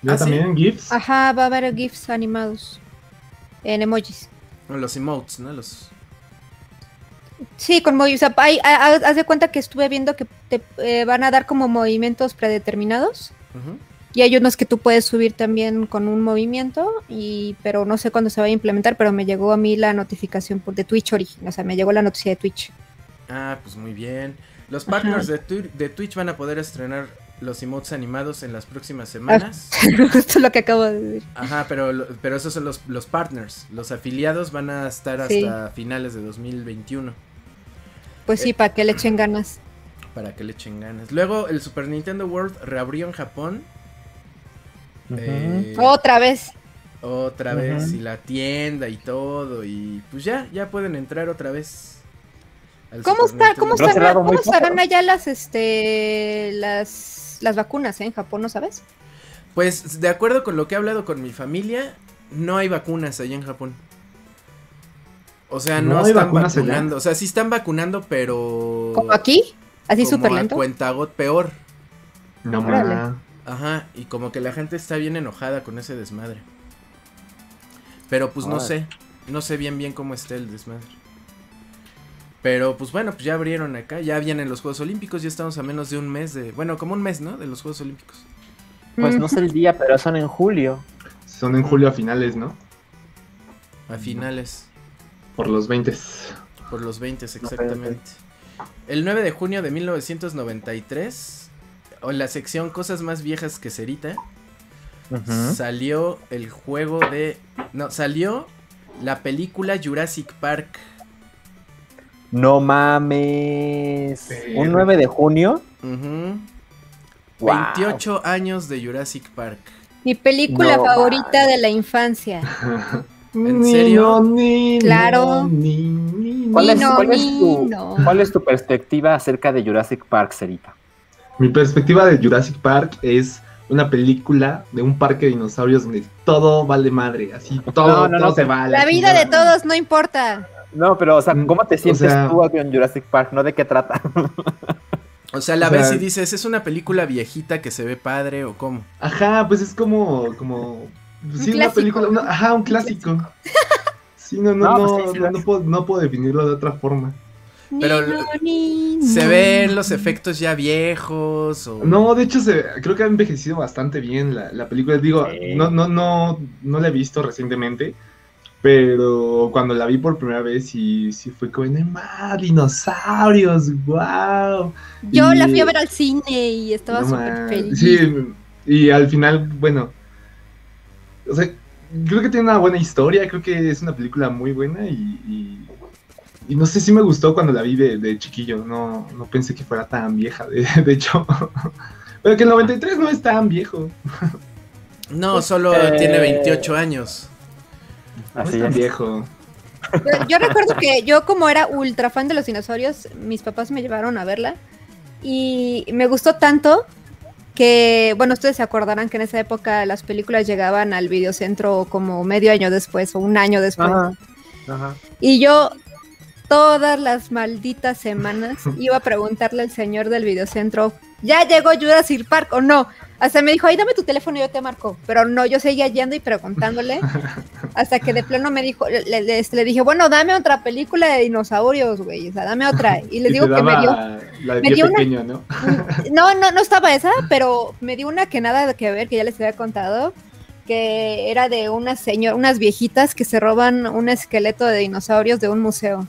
C: ¿Ya ¿Ah, también GIFs?
E: Ajá, va a haber GIFs animados. En emojis.
A: Los emotes, ¿no? Los
E: Sí, con movimientos. O haz de cuenta que estuve viendo que te eh, van a dar como movimientos predeterminados. Y hay unos que tú puedes subir también con un movimiento, y pero no sé cuándo se va a implementar, pero me llegó a mí la notificación por, de Twitch original, o sea, me llegó la noticia de Twitch.
A: Ah, pues muy bien. Los partners de, de, Twitch van a poder estrenar los emotes animados en las próximas ah, semanas.
E: justo lo que acabo de decir.
A: Ajá, pero, pero esos son los, los partners. Los afiliados van a estar hasta finales de 2021.
E: Pues sí, para que le echen ganas.
A: Para que le echen ganas. Luego el Super Nintendo World reabrió en Japón.
E: Eh, otra vez.
A: Otra vez. Y la tienda y todo. Y pues ya, ya pueden entrar otra vez.
E: ¿Cómo está? ¿Cómo, ¿cómo estarán allá las este las, las vacunas eh, en Japón, no sabes?
A: Pues de acuerdo con lo que he hablado con mi familia, no hay vacunas allá en Japón. O sea, no, están vacunando. O sea, sí están vacunando, pero.
E: ¿Como aquí? Así súper lento.
A: Cuentagot peor.
C: No
A: Ajá, y como que la gente está bien enojada con ese desmadre. Pero pues no sé. No sé bien bien cómo está el desmadre. Pero pues bueno, pues ya abrieron acá, ya vienen los Juegos Olímpicos, ya estamos a menos de un mes de, bueno, como un mes, ¿no? De los Juegos Olímpicos.
D: Pues no sé el día, pero son en julio.
C: Son en julio a finales, ¿no?
A: A finales.
C: Por los 20.
A: Por los 20, exactamente. El 9 de junio de 1993, en la sección Cosas más viejas que Cerita, salió el juego de... No, salió la película Jurassic Park.
D: No mames. ¿Un 9 de junio?
A: 28 años de Jurassic Park.
E: Mi película favorita de la infancia.
A: ¿En serio?
E: claro.
D: ¿Cuál, es, tu, perspectiva acerca de Jurassic Park, Cerita?
C: Mi perspectiva de Jurassic Park es una película de un parque de dinosaurios donde todo vale madre, así todo,
D: No, no,
C: todo
D: no,
C: se vale.
E: La vida de todos no importa.
D: No, pero, o sea,
C: Mm,
D: ¿cómo te
C: o
D: sientes
C: sea-
D: tú en Jurassic Park? ¿No de qué trata?
A: O sea, la
C: O sea-
A: ves y dices, ¿es una película viejita que se ve padre o cómo?
C: Ajá, pues es como, como, sí, una
E: clásico.
C: película, una- ajá, un clásico. Sí, no, no,
D: No,
C: no,
D: pues
C: no, puedo, no puedo definirlo de otra forma.
A: Pero. ¿Se ven los efectos ya viejos? O...
C: No, de hecho, se, creo que ha envejecido bastante bien la, la película. Digo,
D: Sí.
C: no, no, no, no la he visto recientemente, pero cuando la vi por primera vez sí, sí fue como, no más, dinosaurios, wow.
E: Yo la fui a ver al cine y estaba
C: No
E: súper feliz.
C: Sí, y al final, bueno, o sea, creo que tiene una buena historia, creo que es una película muy buena y, y, y no sé si me gustó cuando la vi de, de chiquillo, no, no pensé que fuera tan vieja, de, de hecho. Pero que el 93 no es tan viejo.
A: No, solo
D: Eh,
A: tiene 28 años.
C: No
D: Así
C: es tan
D: es.
C: viejo.
E: Yo, yo recuerdo que yo como era ultra fan de los dinosaurios, mis papás me llevaron a verla y me gustó tanto que, bueno, ustedes se acordarán que en esa época las películas llegaban al videocentro como medio año después o un año después.
D: Ajá. Ajá.
E: Y yo todas las malditas semanas iba a preguntarle al señor del videocentro, ¿ya llegó Jurassic Park o no? Hasta me dijo, ay, dame tu teléfono y yo te marco. Pero no, yo seguía yendo y preguntándole. hasta que de plano me dijo, le, le- este, le dije, bueno, dame otra película de dinosaurios, güey. O sea, dame otra. Y les
C: Y
E: digo que me dio.
C: La de
E: me una-
C: pequeño, ¿no?
E: No, no, no estaba esa, pero me dio una que nada que ver, que ya les había contado. Que era de unas señor, unas viejitas que se roban un esqueleto de dinosaurios de un museo.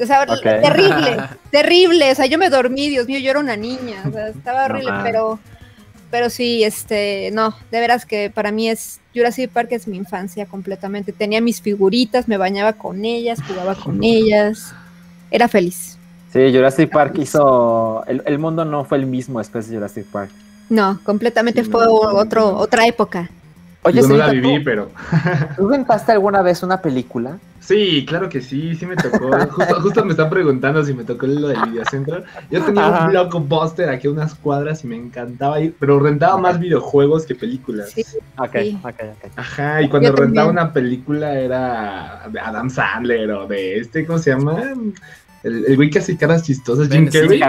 E: O sea, terrible, terrible. O sea, yo me dormí, Dios mío, yo era una niña. O sea, estaba horrible, pero, pero sí, este, no, de veras que para mí es Jurassic Park es mi infancia completamente. Tenía mis figuritas, me bañaba con ellas, jugaba con ellas, era feliz.
D: Sí, Jurassic Park hizo. El, el mundo no fue el mismo después de Jurassic Park.
E: No, completamente fue
C: no,
E: otro,
C: no.
E: otra época.
D: Oye,
C: Yo no la viví,
D: ¿tú-
C: pero...
D: ¿tú rentaste alguna vez una película?
C: Sí, claro que sí, sí me tocó. Justo, justo me están preguntando si me tocó lo del videocentro. Yo tenía
D: Ajá.
C: un blockbuster aquí a unas cuadras y me encantaba ir, pero rentaba más videojuegos que películas.
E: Sí.
D: Ok,
E: Sí.
D: ok, ok.
C: Ajá, y cuando
E: Yo
C: rentaba
E: también.
C: una película era de Adam Sandler o de este, ¿cómo se llama? El, el güey que hace caras chistosas, Jim Carrey.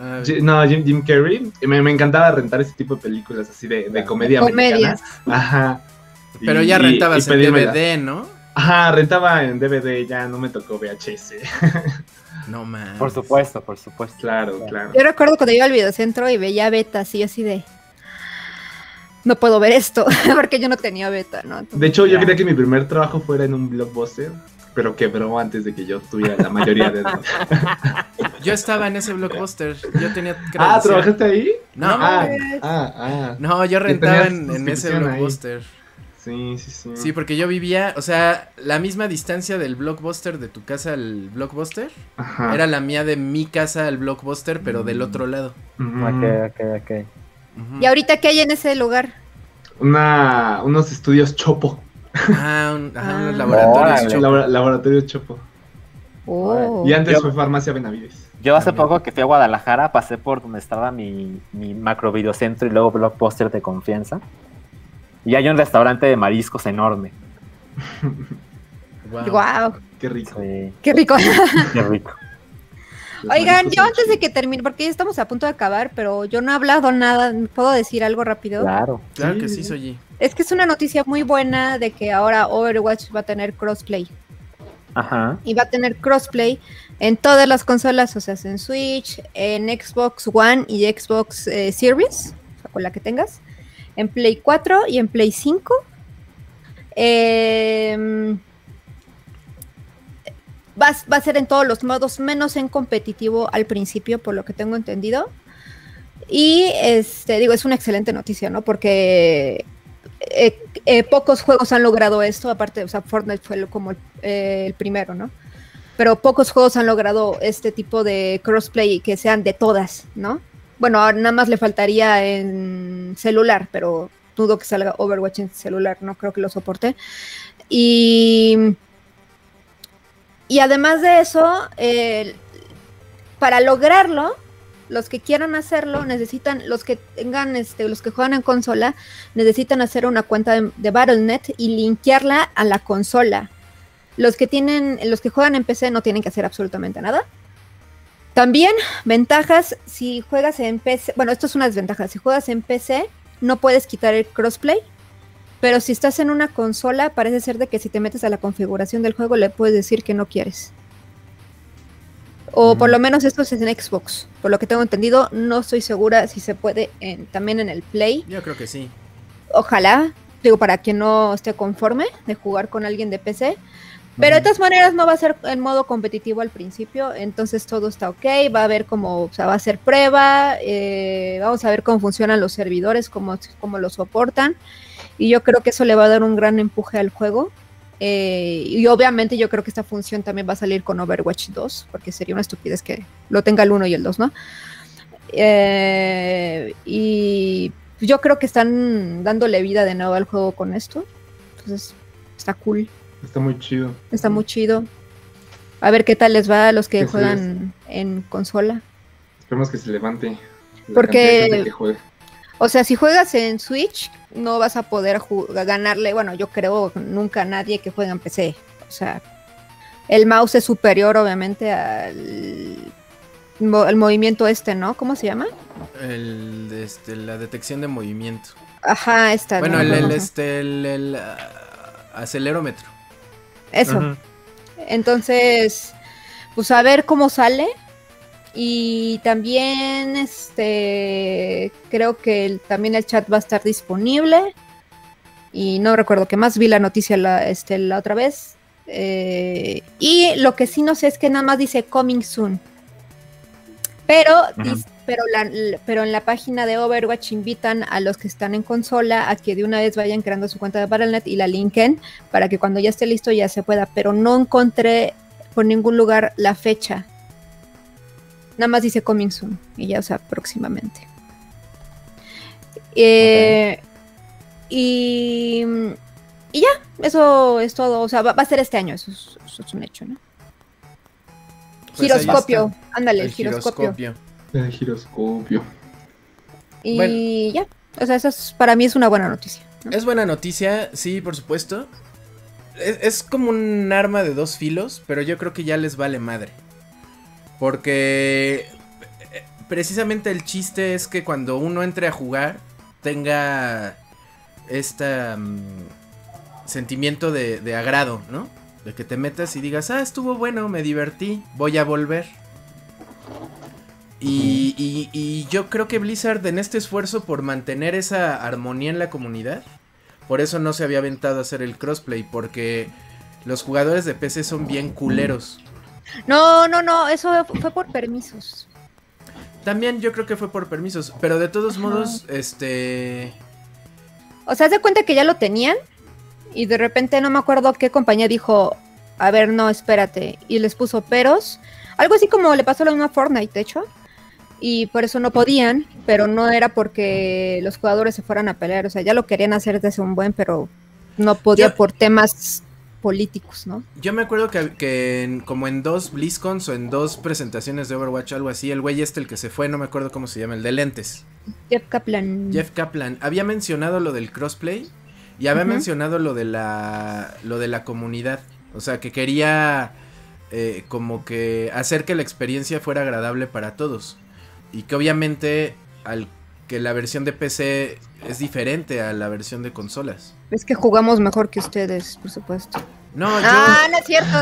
A: Ah,
C: No, Jim, Jim Carrey. Y me, me encantaba rentar ese tipo de películas así de, de comedia
E: Comedias.
C: americana. Ajá.
A: pero
C: Y-
A: ya
C: y-
A: rentabas
C: y
A: en. DVD, ¿no?
C: Ajá, rentaba en DVD, ya no me tocó VHS.
A: No mames.
D: Por supuesto, por supuesto.
C: Claro, claro.
E: Yo recuerdo cuando iba al videocentro y veía beta así, así de. No puedo ver esto, porque yo no tenía beta, ¿no? Entonces,
C: De hecho, yo
D: Ya.
C: quería que mi primer trabajo fuera en un blockbuster, pero quebró antes de que yo tuviera la mayoría de edad.
A: Yo estaba en ese blockbuster. Yo tenía
C: ah,
A: credencial.
C: ¿trabajaste ahí?
A: No,
C: ah, ah, ah.
A: no, yo rentaba en, en ese
C: ahí.
A: blockbuster.
C: Sí, sí, sí.
A: Sí, porque yo vivía, o sea, la misma distancia del blockbuster de tu casa al blockbuster
C: Ajá.
A: era la mía de mi casa al blockbuster, pero del
C: Mm.
A: otro lado.
C: Ujú.
D: Ok, ok, ok.
E: ¿Y ahorita qué hay en ese lugar?
C: Una, unos estudios Chopo.
A: Ah, un, unos laboratorios. Chopo.
C: Labora- laboratorio Chopo.
E: Oh.
C: Y antes
D: Yo-
C: fue Farmacia Benavides.
D: Yo hace
A: También.
D: poco que fui a Guadalajara pasé por donde estaba mi, mi macro videocentro y luego blockbuster de confianza. Y hay un restaurante de mariscos enorme.
A: Guau.
E: Wow,
C: Qué rico.
D: Sí,
E: qué rico.
D: qué rico.
C: Los
E: Oigan,
C: mariscos
E: yo antes de que termine, porque ya estamos a punto de acabar, pero yo no he hablado nada, ¿puedo decir algo rápido?
D: Claro.
A: Claro
C: Sí,
A: que
C: sí.
A: Soyi.
E: Es que es una noticia muy buena de que ahora Overwatch va a tener crossplay.
D: Ajá.
E: y va a tener crossplay en todas las consolas, o sea, en Switch, en Xbox One y Xbox eh, Series, o sea, con la que tengas, en Play 4 y en Play 5. Em, va, va a ser en todos los modos, menos en competitivo al principio, por lo que tengo entendido. Y este, digo, es una excelente noticia, ¿no? Porque eh, eh, pocos juegos han logrado esto, aparte, o sea, Fortnite fue como el, eh, el primero, ¿no? Pero pocos juegos han logrado este tipo de crossplay que sean de todas, ¿no? Bueno, nada más le faltaría en celular, pero dudo que salga Overwatch en celular, no creo que lo soporte. Y, y además de eso, para lograrlo, los que quieran hacerlo necesitan, los que tengan, este, los que juegan en consola, necesitan hacer una cuenta de, de Battle.net y linkearla a la consola. Los que tienen, los que juegan en PC no tienen que hacer absolutamente nada. También, ventajas, si juegas en PC, bueno, esto es una desventaja, si juegas en PC, no puedes quitar el crossplay, pero si estás en una consola, parece ser de que si te metes a la configuración del juego, le puedes decir que no quieres. O por lo menos esto es en Xbox. Por lo que tengo entendido, no estoy segura si se puede en, también en el Play.
A: Yo creo que sí.
E: Ojalá, digo, para quien no esté conforme de jugar con alguien de PC. Pero de todas maneras no va a ser en modo competitivo al principio, entonces todo está ok, va a ver cómo, o sea, va a ser prueba, eh, vamos a ver cómo funcionan los servidores, cómo, cómo lo soportan, y yo creo que eso le va a dar un gran empuje al juego. Eh, y obviamente yo creo que esta función también va a salir con Overwatch 2, porque sería una estupidez que lo tenga el 1 y el 2, ¿no? Eh, y yo creo que están dándole vida de nuevo al juego con esto, entonces está cool.
C: Está muy chido.
E: Está muy chido. A ver qué tal les va a los que juegan en consola.
C: Esperemos que se levante.
E: Porque, o sea, si juegas en Switch, no vas a poder ganarle, bueno, yo creo nunca a nadie que juegue en PC. O sea, el mouse es superior, obviamente, al el movimiento este, ¿no? ¿Cómo se llama?
A: El, este, la detección de movimiento.
E: Ajá, está.
A: Bueno, el, este, el, uh, acelerómetro.
E: Eso. Entonces, pues a ver cómo sale. Y también, este, creo que también el chat va a estar disponible. Y no recuerdo qué más, vi la noticia la, este, la otra vez. Eh, y lo que sí no sé es que nada más dice coming soon. Pero, pero, pero en la página de Overwatch invitan a los que están en consola a que de una vez vayan creando su cuenta de Battle.net y la linken para que cuando ya esté listo ya se pueda. Pero no encontré por ningún lugar la fecha. Nada más dice coming soon y ya, o sea, próximamente. Eh, y, y ya, eso es todo. O sea, va, a ser este año, eso es un hecho, ¿no? Pues giroscopio, ándale, el, giroscopio.
C: El giroscopio.
E: Y ya, o sea, eso para mí es una buena noticia.
A: Es buena noticia, sí, por supuesto. Es, como un arma de dos filos, pero yo creo que ya les vale madre. Porque eh, precisamente el chiste es que cuando uno entre a jugar tenga este sentimiento de, agrado, ¿no? De que te metas y digas, ah, estuvo bueno, me divertí, voy a volver. Y, y, yo creo que Blizzard en este esfuerzo por mantener esa armonía en la comunidad, por eso no se había aventado a hacer el crossplay, porque los jugadores de PC son bien culeros.
E: No, no, no, eso fue por permisos.
A: También yo creo que fue por permisos, pero de todos modos, este...
E: O sea, ¿se cuenta que ya lo tenían? y de repente no me acuerdo qué compañía dijo, a ver, no, espérate, y les puso peros. Algo así como le pasó a la misma Fortnite, de hecho. Y por eso no podían, pero no era porque los jugadores se fueran a pelear. O sea, ya lo querían hacer desde un buen, pero no podía por temas políticos, ¿no?
A: Yo me acuerdo que, como en dos BlizzCons o en dos presentaciones de Overwatch, algo así, el güey este, el que se fue, no me acuerdo cómo se llama, el de lentes.
E: Jeff Kaplan.
A: Jeff Kaplan. Había mencionado lo del crossplay y había mencionado lo de la lo de la comunidad, o sea, que quería eh, como que hacer que la experiencia fuera agradable para todos y que obviamente al que la versión de PC es diferente a la versión de consolas.
E: Es que jugamos mejor que ustedes, por supuesto.
A: No, yo...
E: Ah, no es cierto,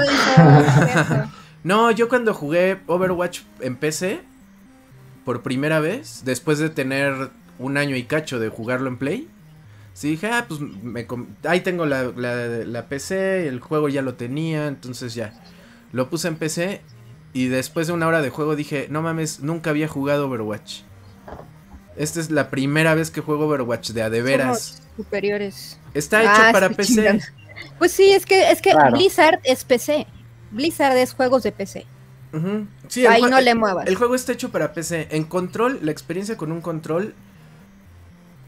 A: no, yo cuando jugué Overwatch en PC por primera vez, después de tener un año y cacho de jugarlo en Play, Sí, dije, ah, pues me ahí tengo la, la, PC, el juego ya lo tenía, entonces ya. Lo puse en PC y después de una hora de juego dije, no mames, nunca había jugado Overwatch. Esta es la primera vez que juego Overwatch de a de veras.
E: superiores.
A: Está hecho ah, para PC.
E: Pues sí, es que, es que Blizzard es PC. Blizzard es juegos de PC. Ahí no le muevas.
A: El juego está hecho para PC. En control, la experiencia con un control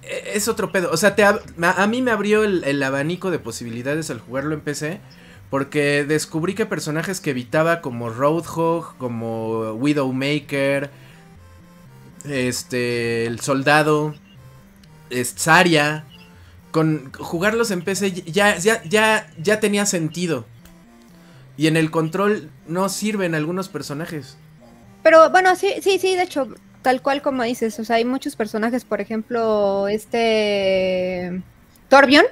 A: e, es otro pedo. O sea, te a, mí me abrió el, abanico de posibilidades al jugarlo en PC. Porque descubrí que personajes que evitaba como Roadhog, como Widowmaker, este, el soldado, Zarya, con jugarlos en PC ya, ya, ya, ya tenía sentido. Y en el control no sirven algunos personajes.
E: Pero bueno, sí, sí, sí, de hecho, tal cual como dices, o sea, hay muchos personajes, por ejemplo, este Torbjorn,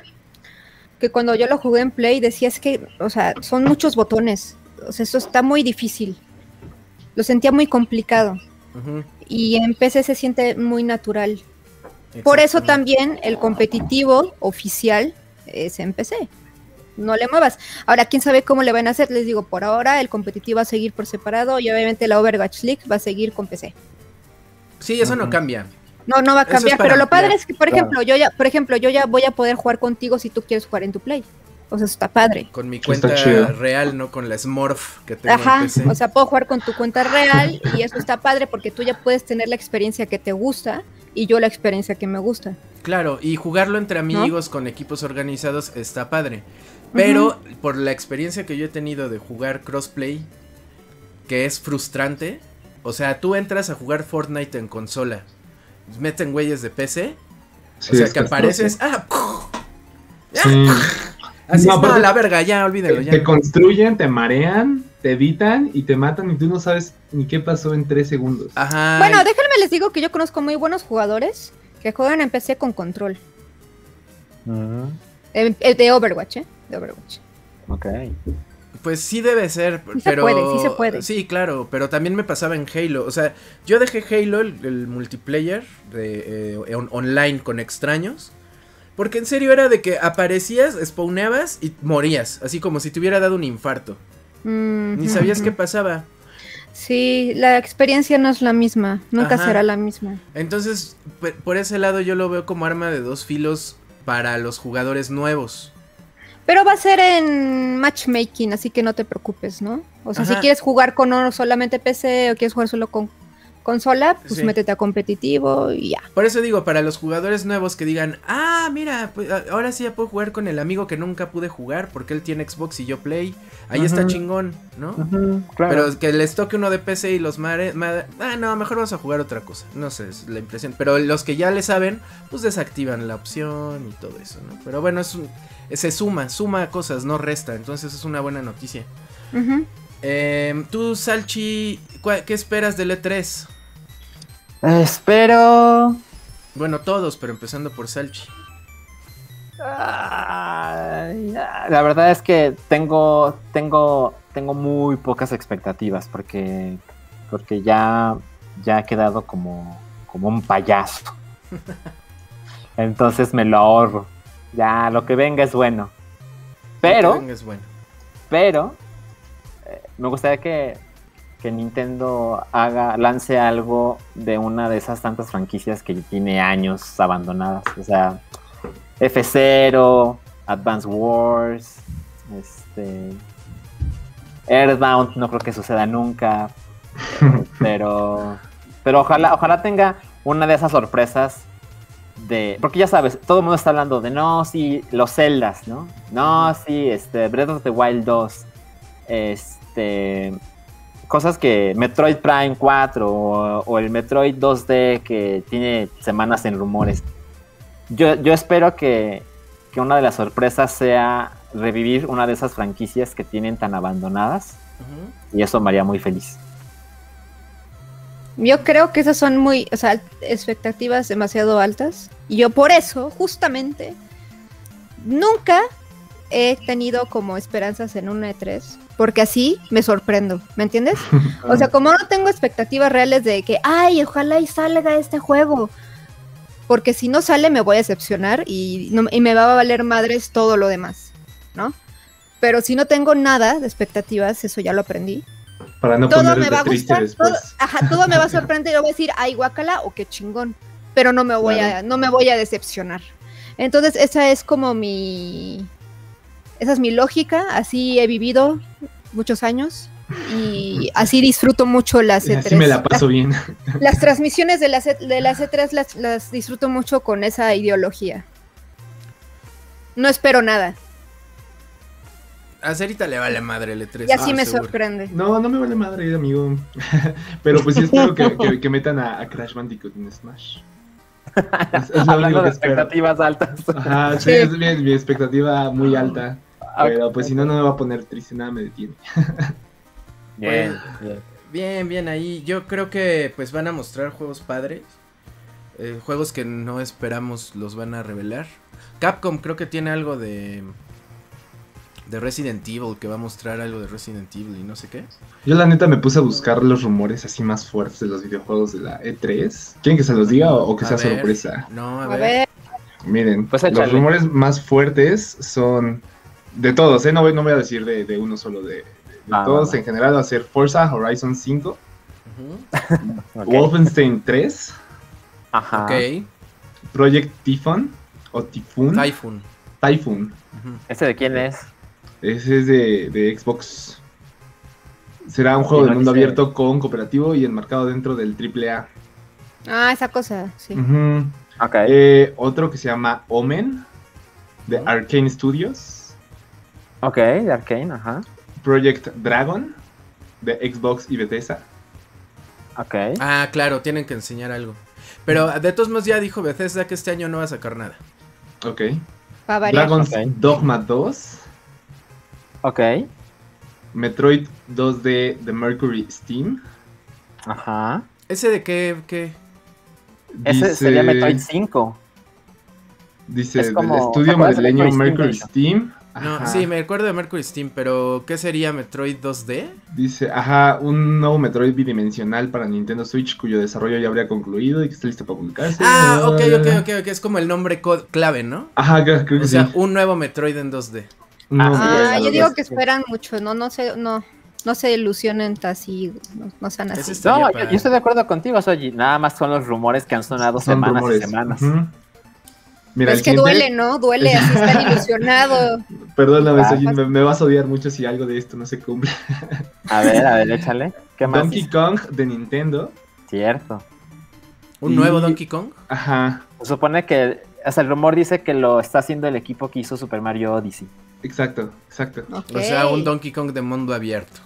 E: que cuando yo lo jugué en Play decía es que, o sea, son muchos botones, o sea, eso está muy difícil. Lo sentía muy complicado. Y en PC se siente muy natural. Por eso también el competitivo oficial es en PC. No le muevas. Ahora, quién sabe cómo le van a hacer. Les digo, por ahora el competitivo va a seguir por separado y obviamente la Overwatch League va a seguir con PC.
A: Sí, eso no cambia.
E: No, no va a cambiar. Pero lo padre es que, por ejemplo, yo ya, por ejemplo, yo ya voy a poder jugar contigo si tú quieres jugar en tu play. O sea, eso está padre.
A: Con mi cuenta real, no con la Smurf que tengo
E: Ajá, o sea, puedo jugar con tu cuenta real y eso está padre porque tú ya puedes tener la experiencia que te gusta y yo la experiencia que me gusta.
A: Claro, y jugarlo entre amigos con equipos organizados está padre. Pero por la experiencia que yo he tenido de jugar crossplay, que es frustrante, o sea, tú entras a jugar Fortnite en consola, meten güeyes de PC, o sea, que apareces, ah, Así es, no, la verga, ya, olvídalo.
C: Te, te construyen, te marean, te editan y te matan y tú no sabes ni qué pasó en tres segundos.
E: Ajá. Bueno, déjenme les digo que yo conozco muy buenos jugadores que juegan en PC con control. de Overwatch, ¿eh? De Overwatch.
D: Ok.
A: Pues sí debe ser,
E: sí
A: pero...
E: Se puede, sí se puede.
A: Sí, claro, pero también me pasaba en Halo. O sea, yo dejé Halo, el, multiplayer, de, eh, online con extraños. Porque en serio era de que aparecías, spawneabas y morías. Así como si te hubiera dado un infarto. Ni sabías qué pasaba.
E: Sí, la experiencia no es la misma. Nunca será la misma.
A: Entonces, por ese lado yo lo veo como arma de dos filos para los jugadores nuevos.
E: Pero va a ser en matchmaking, así que no te preocupes, ¿no? O sea, si quieres jugar con solamente PC o quieres jugar solo con consola, pues métete a competitivo y ya.
A: Por eso digo, para los jugadores nuevos que digan, ah, mira, pues ahora sí ya puedo jugar con el amigo que nunca pude jugar porque él tiene Xbox y yo Play, ahí está chingón, ¿no? Pero que les toque uno de PC y los mare, ah, no, mejor vamos a jugar otra cosa, no sé, es la impresión. Pero los que ya le saben, pues desactivan la opción y todo eso, ¿no? Pero bueno, es se suma, suma cosas, no resta, entonces es una buena noticia. Em, tú, Salchi, ¿qué esperas del E3?
D: Espero.
A: Bueno, todos, pero empezando por Salchi.
D: la verdad es que tengo, tengo, tengo muy pocas expectativas porque, porque ya, ya he quedado como, como un payaso. Entonces me lo ahorro. Ya, lo que venga es bueno. Pero. Lo que venga es bueno. Pero me gustaría que, Nintendo haga, lance algo de una de esas tantas franquicias que tiene años abandonadas. O sea, F0, Advance Wars, este. Earthbound, no creo que suceda nunca. pero. Pero ojalá, ojalá tenga una de esas sorpresas de. Porque ya sabes, todo el mundo está hablando de no, sí, los Zeldas, ¿no? No, sí, este, Breath of the Wild 2. Este este, cosas que Metroid Prime 4 o, el Metroid 2D que tiene semanas en rumores. Yo, espero que, una de las sorpresas sea revivir una de esas franquicias que tienen tan abandonadas. Y eso me haría muy feliz.
E: Yo creo que esas son muy, o sea, expectativas demasiado altas. Y yo por eso, justamente, nunca he tenido como esperanzas en una E3 porque así me sorprendo, ¿me entiendes? O sea, como no tengo expectativas reales de que, ay, ojalá y salga este juego, porque si no sale me voy a decepcionar y, me va a valer madres todo lo demás, ¿no? Pero si no tengo nada de expectativas, eso ya lo aprendí.
C: Para no todo me va a gustar,
E: todo, ajá, todo me va a sorprender y voy a decir, ay, guacala o qué chingón, pero no me voy a, no me voy a decepcionar. Entonces, esa es como mi, esa es mi lógica, así he vivido muchos años y así disfruto mucho las
C: E3. Así me la paso bien.
E: Las transmisiones de las, e, de las E3 las, las disfruto mucho con esa ideología. No espero nada.
A: A Cerita le vale madre el E3.
E: Y así
A: ah,
E: me
A: seguro.
E: sorprende.
C: No, no me vale madre, amigo. Pero pues sí espero que, que- que metan a, a Crash Bandicoot en Smash. Es, es lo
D: Hablando
C: único
D: de
C: que
D: expectativas altas.
C: Ajá, sí,
E: Sí.
C: es mi, mi expectativa muy alta.
D: Ah,
C: Pero pues si no, no me va a poner triste, nada me detiene.
D: Bien, bien.
A: Bien, bien, ahí yo creo que pues van a mostrar juegos padres. eh, juegos que no esperamos los van a revelar. Capcom creo que tiene algo de... De Resident Evil, que va a mostrar algo de Resident Evil y no sé qué.
C: Yo la neta me puse a buscar los rumores así más fuertes de los videojuegos de la E3. ¿Quieren que se los diga o, o que
A: A
C: sea
A: ver.
C: sorpresa?
A: No, a,
E: A
A: ver.
E: ver,
C: Miren,
D: Pues
C: los rumores más fuertes son de todos, ¿eh? No voy, no voy a decir de, de uno solo, de, de
D: Ah,
C: todos en general va a ser Forza Horizon 5,
A: Ujú.
D: Ok.
C: Wolfenstein 3,
D: Ajá.
C: Project Typhon o Typhoon.
A: Typhoon.
C: Typhoon.
A: Ujú.
D: ¿Ese de quién es?
C: Ese es de, de Xbox. Será un juego
D: Y
C: de mundo
D: dice-
C: abierto con cooperativo y enmarcado dentro del AAA.
E: ah, esa cosa, sí.
C: Eh, otro que se llama Omen, de. Arcane Studios.
D: Ok, de Arkane, ajá.
C: Project Dragon, de Xbox y Bethesda.
D: Ok.
A: Ah, claro, tienen que enseñar algo. Pero de todos modos ya dijo Bethesda que este año no va a sacar nada.
C: Ok. Dragon's. Dogma 2.
D: Ok.
C: Metroid 2D de Mercury Steam.
D: Ajá.
A: ¿Ese de qué? qué?
D: Ese
C: Dice-
D: sería Metroid 5.
C: Dice
D: es como-
C: del estudio
D: ¿te acuerdas de
C: madrileño
D: Mercury
C: Mercury
D: Steam,
C: Steam.
A: No,
C: Ajá.
A: sí, me acuerdo de Mercury Steam, pero ¿qué sería Metroid 2D?
C: Dice, ajá, un nuevo Metroid bidimensional para Nintendo Switch cuyo desarrollo ya habría concluido y que está listo para publicarse.
A: Ah, ok, ok, ok, ok, es como el nombre clave, ¿no?
C: Ajá, creo que
A: O sea,
C: sí.
A: un nuevo Metroid en 2D.
C: Un nuevo
D: Ah,
E: yo digo que esperan mucho, no, no sé, no, no se ilusionen así, no, no sean así.
D: No, yo, estoy de acuerdo contigo, Soji. Nada más son los rumores que han sonado
C: Son
D: semanas
C: rumores.
D: y semanas.
C: Ujú. Mira,
E: es que
C: siguiente-
E: duele, ¿no? Duele, así están ilusionados.
C: Perdóname,
D: Ah,
C: me, me vas a odiar mucho si algo de esto no se cumple.
D: A ver, a ver, échale. ¿Qué más?
C: Donkey Kong de Nintendo.
D: Cierto.
A: ¿Un
C: Y-
A: nuevo Donkey Kong?
C: Ajá,
D: Se supone que. O sea, el rumor dice que lo está haciendo el equipo que hizo Super Mario Odyssey.
C: exacto, exacto.
A: O sea, un Donkey Kong de mundo abierto.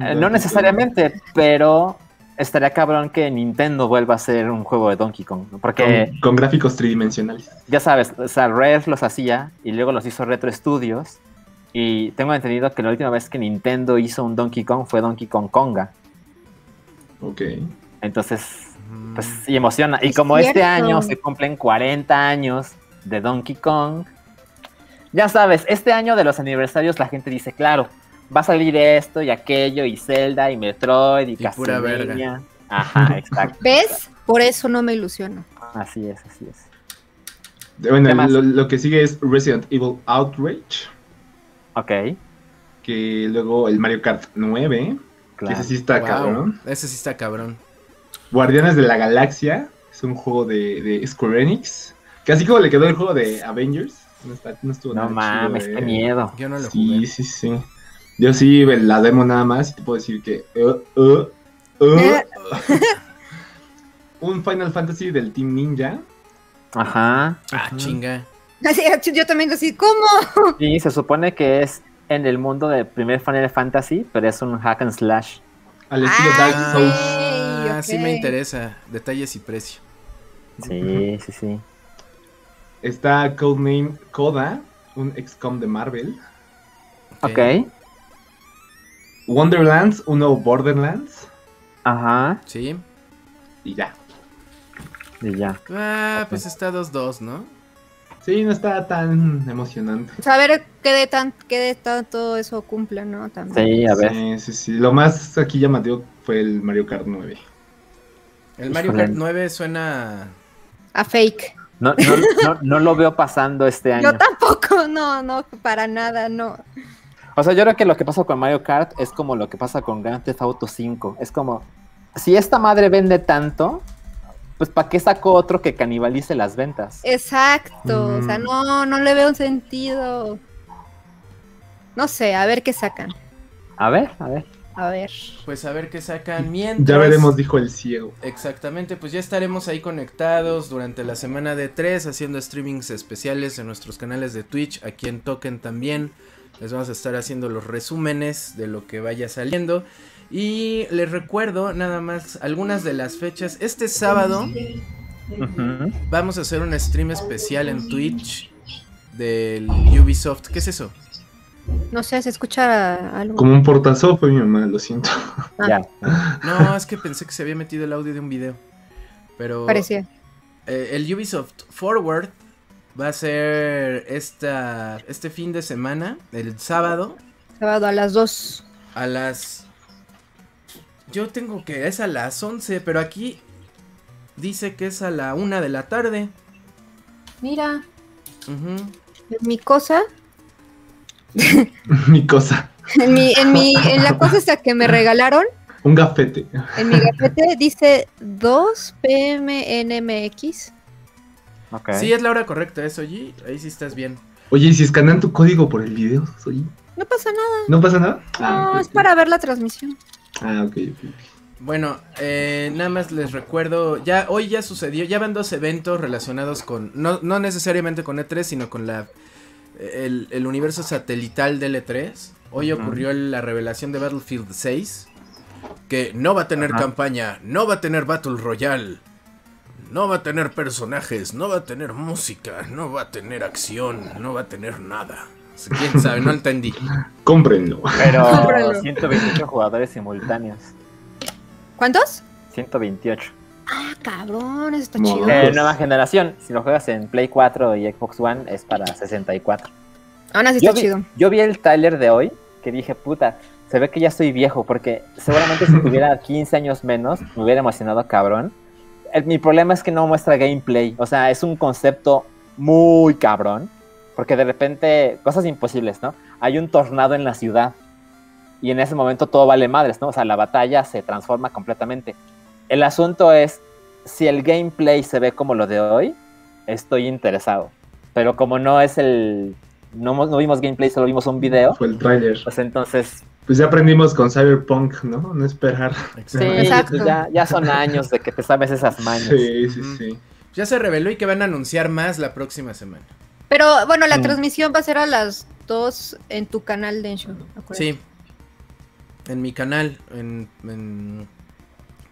D: Eh, no necesariamente, pero estaría cabrón que Nintendo vuelva a hacer un juego de Donkey Kong. ¿no? Porque
C: Con, con gráficos tridimensionales.
D: ya sabes, o sea, Rare los hacía y luego los hizo Retro Studios. Y tengo entendido que la última vez que Nintendo hizo un Donkey Kong fue Donkey Kong Konga.
C: Ok.
D: Entonces, pues sí emociona. Y
E: Es
D: como este año se cumplen 40 años de Donkey Kong, ya sabes, este año de los aniversarios la gente dice, claro, va a salir esto y aquello y Zelda y Metroid y,
A: Y pura
D: Castlevania. Ajá, exacto.
E: ¿Ves? Por eso no me ilusiono.
D: Así es, así es.
C: Bueno,
D: ¿Qué más?
C: lo, lo que sigue es Resident Evil Outrage.
D: Ok,
C: Que luego el Mario Kart 9. Que
D: claro.
C: ese sí está
A: wow,
C: cabrón.
A: Ese sí está cabrón.
C: Guardianes de la Galaxia. Es un juego de, de Square Enix. Que así como le quedó el juego de Avengers. No, está- no estuvo
D: No
C: nada
D: mames,
C: chido,
D: qué
C: eh.
D: miedo.
A: Yo no lo
C: Sí,
A: jugué.
C: sí, sí. Yo sí, la demo nada más y te puedo decir que... uh, uh, uh. un Final Fantasy del Team Ninja.
D: Ajá.
A: Ah, chinga.
E: Así, yo también así, ¿cómo?
D: Y se supone que es en el mundo del primer Final Fantasy, pero es un hack and slash.
C: Al estilo
E: Ah,
C: Dark Souls.
A: Ah, sí me interesa. Detalles y precio.
D: Sí, sí, sí.
C: Está Codename Coda, un XCOM de Marvel.
D: Ok.
C: Wonderlands, un nuevo Borderlands.
D: Ajá.
A: Sí.
C: Y ya.
D: Y ya.
A: Ah, pues está 2-2, ¿no?
C: Sí, no está tan emocionante.
E: Saber qué de, tan, qué de tanto eso cumple, ¿no? También.
D: Sí, a ver.
C: Sí, sí, sí. Lo más aquí llamativo fue el Mario Kart 9.
A: El Mario. Kart 9 suena.
E: A fake.
D: No, no, no, no lo veo pasando este año.
E: Yo tampoco, no, no, para nada, no.
D: O sea, yo creo que lo que pasa con Mario Kart es como lo que pasa con Grand Theft Auto 5. Es como, si esta madre vende tanto, pues ¿para qué saco otro que canibalice las ventas?
E: Exacto, o sea,
C: Mm.
E: no, no le veo un sentido. No sé, a ver qué sacan.
D: A ver, a ver.
E: A ver.
A: Pues a ver qué sacan mientras.
C: Ya veremos, dijo el ciego.
A: Exactamente, pues ya estaremos ahí conectados durante la semana de 3 haciendo streamings especiales en nuestros canales de Twitch, aquí en Token también. Les vamos a estar haciendo los resúmenes de lo que vaya saliendo. Y les recuerdo nada más algunas de las fechas. Este sábado vamos a hacer un stream especial en Twitch del Ubisoft. ¿Qué es eso?
E: No sé, se escucha algo.
C: Como un portazo fue mi mamá, lo siento.
D: Ya.
A: No, es que pensé que se había metido el audio de un video. Pero
E: Parecía.
A: eh, el Ubisoft Forward va a ser esta, este fin de semana, el sábado,
E: Sábado a las 2.
A: a las... Yo tengo que es a las 11, pero aquí dice que es a la 1 de la tarde.
E: Mira,
A: Ujú.
E: en mi cosa,
C: mi cosa.
E: en, mi, en, mi, en la cosa esta que me regalaron,
C: Un gafete.
E: en mi gafete dice 2 pm NMX.
D: Ok.
A: Sí, es la hora correcta, eso, G. Ahí sí estás bien.
C: Oye, ¿y si escanean tu código por el video? Soy...
E: No pasa nada.
C: ¿No pasa nada?
E: No, es para ver la transmisión.
C: Ah, ok, ok.
A: Bueno, eh, nada más les recuerdo, ya hoy ya sucedió, ya van dos eventos relacionados con, no, no necesariamente con E3, sino con la el, el universo satelital del E3. Hoy ocurrió la revelación de Battlefield 6, que no va a tener campaña, no va a tener Battle Royale, no va a tener personajes, no va a tener música, no va a tener acción, no va a tener nada. Quién sabe, no entendí.
C: Cómprenlo.
D: Pero
E: Cómpralo.
D: 128 jugadores simultáneos.
E: ¿Cuántos?
D: 128.
E: Ah, cabrón, eso está chido.
D: Eh, nueva generación. Si lo juegas en Play 4 y Xbox One es para 64.
E: Aún así
D: Yo
E: está
D: vi,
E: chido.
D: yo vi el trailer de hoy que dije, puta, se ve que ya estoy viejo porque seguramente si tuviera 15 años menos me hubiera emocionado cabrón. El- mi problema es que no muestra gameplay. O sea, es un concepto muy cabrón. Porque de repente, cosas imposibles, ¿no? Hay un tornado en la ciudad. Y en ese momento todo vale madres, ¿no? O sea, la batalla se transforma completamente. El asunto es, si el gameplay se ve como lo de hoy, estoy interesado. Pero como no es el... No, no vimos gameplay, solo vimos un video.
C: Fue el tráiler.
D: Pues entonces,
C: Pues ya aprendimos con Cyberpunk, ¿no? No esperar.
D: sí,
E: Exacto.
D: pues ya, ya son años de que te sabes esas mañas.
C: Sí, sí, sí.
A: Ya se reveló y que van a anunciar más la próxima semana.
E: Pero bueno, la
D: Mm.
E: transmisión va a ser a las 2 en tu canal de Ensho. acuérdate.
A: Sí. En mi canal, en, en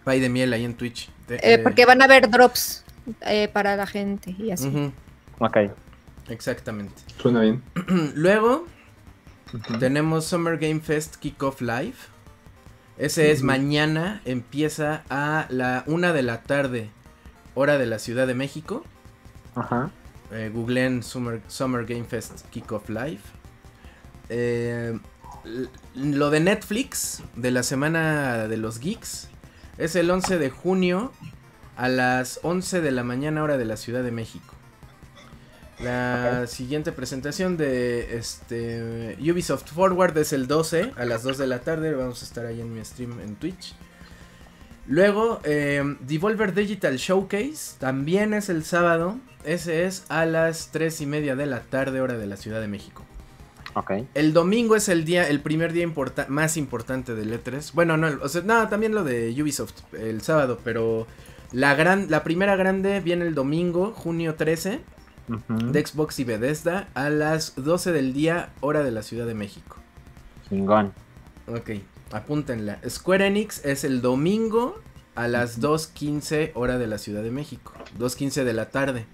A: Pay de Miel, ahí en Twitch. De-
E: Eh,
A: eh,
E: porque van a haber drops eh, para la gente y así.
A: ujú,
D: Ok.
A: exactamente.
C: Suena bien.
A: Luego tenemos Summer Game Fest Kickoff Live. Ese es mañana, empieza a la una de la tarde, hora de la Ciudad de México.
D: Ajá.
A: Eh, googleen Summer, Summer Game Fest Kickoff Live. Eh, lo de Netflix, de la semana de los geeks, es el 11 de junio a las 11 de la mañana hora de la Ciudad de México. La siguiente presentación de este Ubisoft Forward es el 12 a las 2 de la tarde. Vamos a estar ahí en mi stream en Twitch. Luego, eh, Devolver Digital Showcase también es el sábado. Ese es a las 3 y media de la tarde, hora de la Ciudad de México.
D: Ok.
A: El domingo es el día, el primer día importa- más importante del E3. Bueno, no, o sea, no, también lo de Ubisoft el sábado, pero la gran, la primera grande viene el domingo, junio 13, De Xbox y Bethesda a las 12 del día, hora de la Ciudad de México.
D: Chingón.
A: Ok, apúntenla. Square Enix es el domingo a las 2.15 hora de la Ciudad de México. 2.15 de la tarde.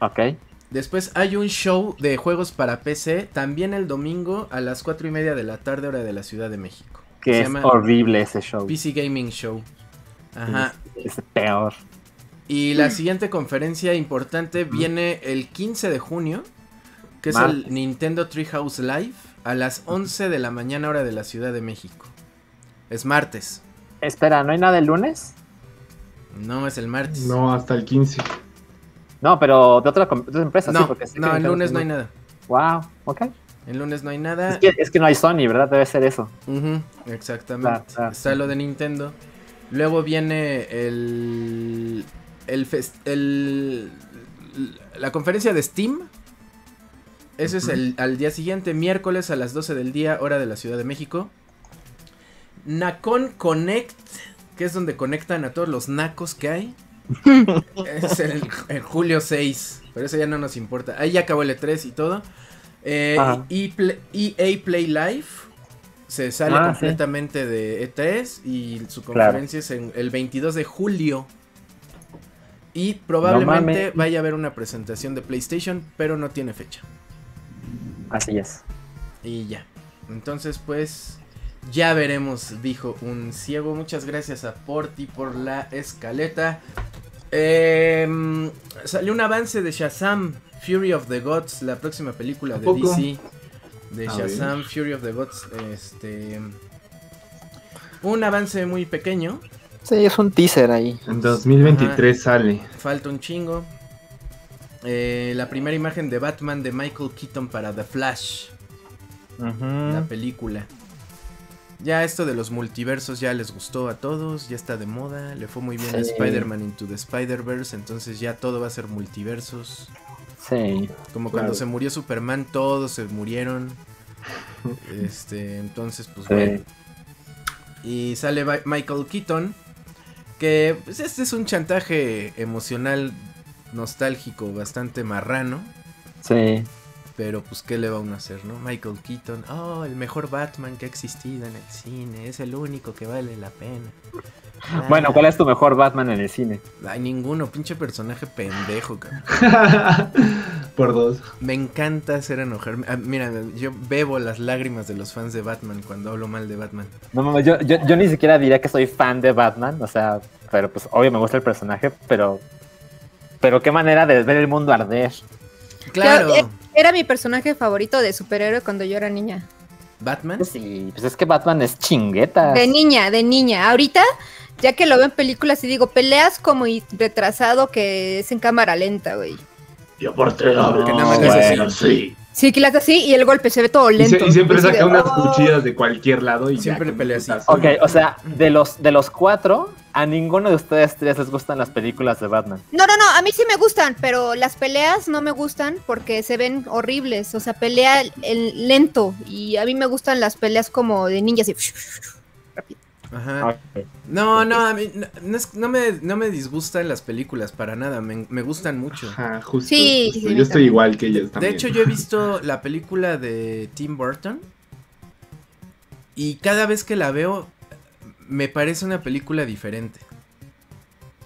D: Ok.
A: Después hay un show de juegos para PC, también el domingo a las 4 y media de la tarde hora de la Ciudad de México.
D: Que es
A: llama
D: horrible ese show.
A: PC Gaming Show. Ajá.
D: Es peor.
A: Y la siguiente conferencia importante viene el 15 de junio, que es
D: Martes.
A: el Nintendo Treehouse Live, a las 11 de la mañana hora de la Ciudad de México. Es martes.
D: Espera, ¿no hay nada el lunes?
A: No, es el martes.
C: No, hasta el 15.
D: No, pero de otra, de otra empresa,
A: no,
D: sí, porque que
A: no, el
D: Nintendo
A: lunes no hay nada.
D: Wow, ok.
A: El lunes no hay nada.
D: Es que, es que no hay Sony, ¿verdad? Debe ser eso.
A: Ujú, exactamente.
D: Claro, claro.
A: Está lo de Nintendo. Luego viene el. El, fest- el. La conferencia de Steam. Ese es el, al día siguiente, miércoles a las 12 del día, hora de la Ciudad de México. Nacon Connect, que es donde conectan a todos los nacos que hay. es el, el julio 6, pero eso ya no nos importa. Ahí ya acabó el E3 y todo. Eh, y EA Play Live se sale
D: Ah,
A: completamente de E3 y su
D: Claro.
A: conferencia es en el 22 de julio. Y probablemente vaya a haber una presentación de PlayStation, pero no tiene fecha.
D: Así es.
A: Y ya. Entonces, pues, ya veremos, dijo un ciego. Muchas gracias a Porti por la escaleta. Em, salió un avance de Shazam, Fury of the Gods, la próxima película
C: ¿A
A: de? DC. De Shazam, Fury of the Gods. Este. Un avance muy pequeño.
D: Sí, es un teaser ahí.
C: En 2023 sale.
A: Falta un chingo. Eh, la primera imagen de Batman de Michael Keaton para The Flash. la película. Ya esto de los multiversos ya les gustó a todos, ya está de moda, le fue muy bien a
D: Sí.
A: Spider-Man Into the Spider-Verse, entonces ya todo va a ser multiversos.
D: Sí.
A: Como
C: Claro.
A: cuando se murió Superman, todos se murieron. Este, entonces pues
D: Sí.
A: bueno. Y sale Michael Keaton, que pues este es un chantaje emocional nostálgico bastante marrano.
D: Sí.
A: Pero pues qué le va uno a hacer, ¿no? Michael Keaton, oh, el mejor Batman que ha existido en el cine, es el único que vale la pena.
D: Bueno, ¿cuál es tu mejor Batman en el cine?
A: Ay, ninguno, pinche personaje pendejo, cabrón.
C: Por dos.
A: Me encanta hacer enojar. Ah, mira, yo bebo las lágrimas de los fans de Batman cuando hablo mal de Batman.
D: No, mames, yo, yo, yo ni siquiera diría que soy fan de Batman, o sea, pero pues obvio me gusta el personaje, pero pero qué manera de ver el mundo arder.
A: Claro,
E: Claro, Era mi personaje favorito de superhéroe cuando yo era niña.
A: Batman.
D: Sí, pues es que Batman es chingueta.
E: De niña, de niña. Ahorita, ya que lo veo en películas y digo, peleas como y retrasado que es en cámara lenta, güey.
C: Y aparte,
A: Que nada más hace así.
C: sí.
E: Sí, que hace así y el golpe se ve todo
C: Y,
E: lento.
C: se- y siempre
E: de,
C: saca unas
E: "Oh".
C: cuchillas de cualquier lado y
A: Siempre pelea así.
D: Ok, o sea, de los, de los cuatro, a ninguno de ustedes tres les gustan las películas de Batman.
E: No, no, no, a mí sí me gustan, pero las peleas no me gustan porque se ven horribles. O sea, pelea el lento. Y a mí me gustan las peleas como de ninjas. Y... rápido.
A: Ajá.
D: Ok.
A: No, no, a mí no, no es- no me, no me disgustan las películas para nada, me, me gustan mucho.
C: Ajá, justo.
E: Sí,
C: justo.
E: sí,
C: Yo estoy igual que ellos
A: De
C: también.
A: hecho, yo he visto la película de Tim Burton y cada vez que la veo me parece una película diferente.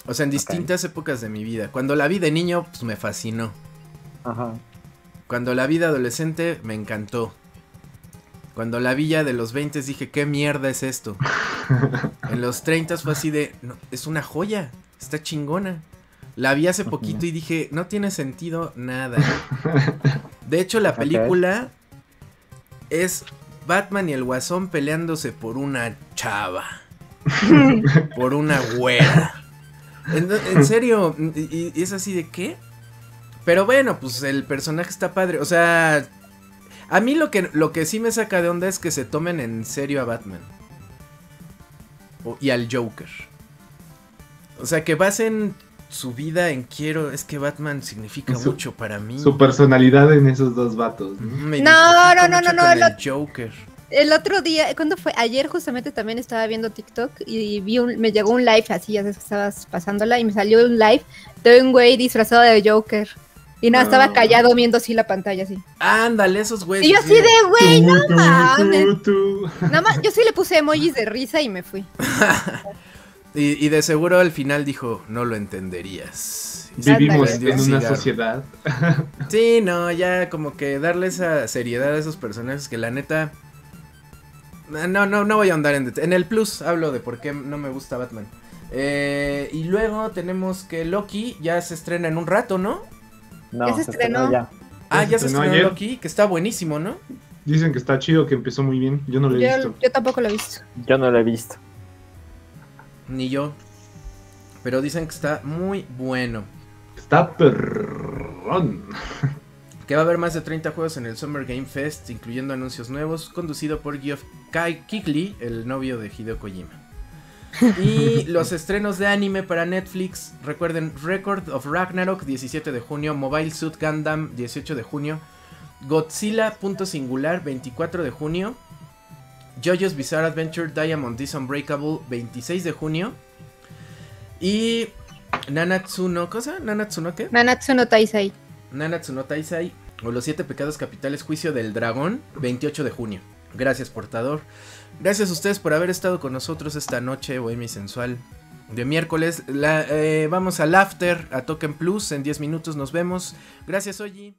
A: O sea, en distintas épocas de mi vida. Cuando la vi de niño, pues me fascinó.
D: Ajá.
A: Cuando la vi de adolescente, me encantó. Cuando la vi ya de los 20 dije, ¿qué mierda es esto? en los 30 fue así de, "No, es una joya, está chingona. La vi hace poquito y dije, no tiene sentido nada. De hecho, la película es Batman y el Guasón peleándose por una chava. por una güera. En, en serio, y, y es así de qué? Pero bueno, pues el personaje está padre. O sea, a mí lo que, lo que sí me saca de onda es que se tomen en serio a Batman. O- y al Joker. O sea, que basen su vida en quiero. Es que Batman significa
C: Su-
A: mucho para mí.
C: Su personalidad en esos dos vatos. ¿no?
A: Me
E: No, no, no, no, no, el
A: Joker.
E: El otro día, ¿cuándo fue? Ayer justamente también estaba viendo TikTok y vi un, me llegó un live así, ya sabes que estabas pasándola y me salió un live de un güey disfrazado de Joker. Y nada,
C: No.
E: estaba callado viendo así la pantalla así.
A: Ándale, esos güeyes.
E: Y yo así de, güey, no mames. Nada más, yo sí le puse emojis de risa y me fui.
A: Y, y de seguro al final dijo, no lo entenderías. Y
C: Vivimos en
A: un
C: una sociedad.
A: Sí, no, ya como que darle esa seriedad a esos personajes que la neta... No, no, no voy a ahondar en detalle. En el plus hablo de por qué no me gusta Batman. Eh, y luego tenemos que Loki ya se estrena en un rato, ¿no?
D: No,
E: Ya se
D: se
E: estrenó.
D: estrenó ya.
A: Ah, ya se
C: estrenó.
A: Loki, que está buenísimo, ¿no?
C: Dicen que está chido, que empezó muy bien. Yo no lo he
E: Yo,
C: visto.
E: yo tampoco lo he visto.
D: Yo no lo he visto.
A: Ni yo. Pero dicen que está muy bueno.
C: Está perrón.
A: Que va a haber más de 30 juegos en el Summer Game Fest, incluyendo anuncios nuevos, conducido por Geoff Kai- Keighley, el novio de Hideo Kojima. Y los estrenos de anime para Netflix, recuerden Record of Ragnarok 17 de junio, Mobile Suit Gundam 18 de junio, Godzilla punto singular 24 de junio, JoJo's Bizarre Adventure Diamond is Unbreakable 26 de junio. Y Nanatsuno, ¿cosa? ¿Nanatsuno qué?
E: Nanatsuno Taisai.
A: Nanatsuno Taisai o Los Siete Pecados Capitales Juicio del Dragón 28 de junio. Gracias, portador. Gracias a ustedes por haber estado con nosotros esta noche, Bohemia Sensual. De miércoles, la, eh, vamos al after, a Token Plus. En 10 minutos nos vemos. Gracias, Oji.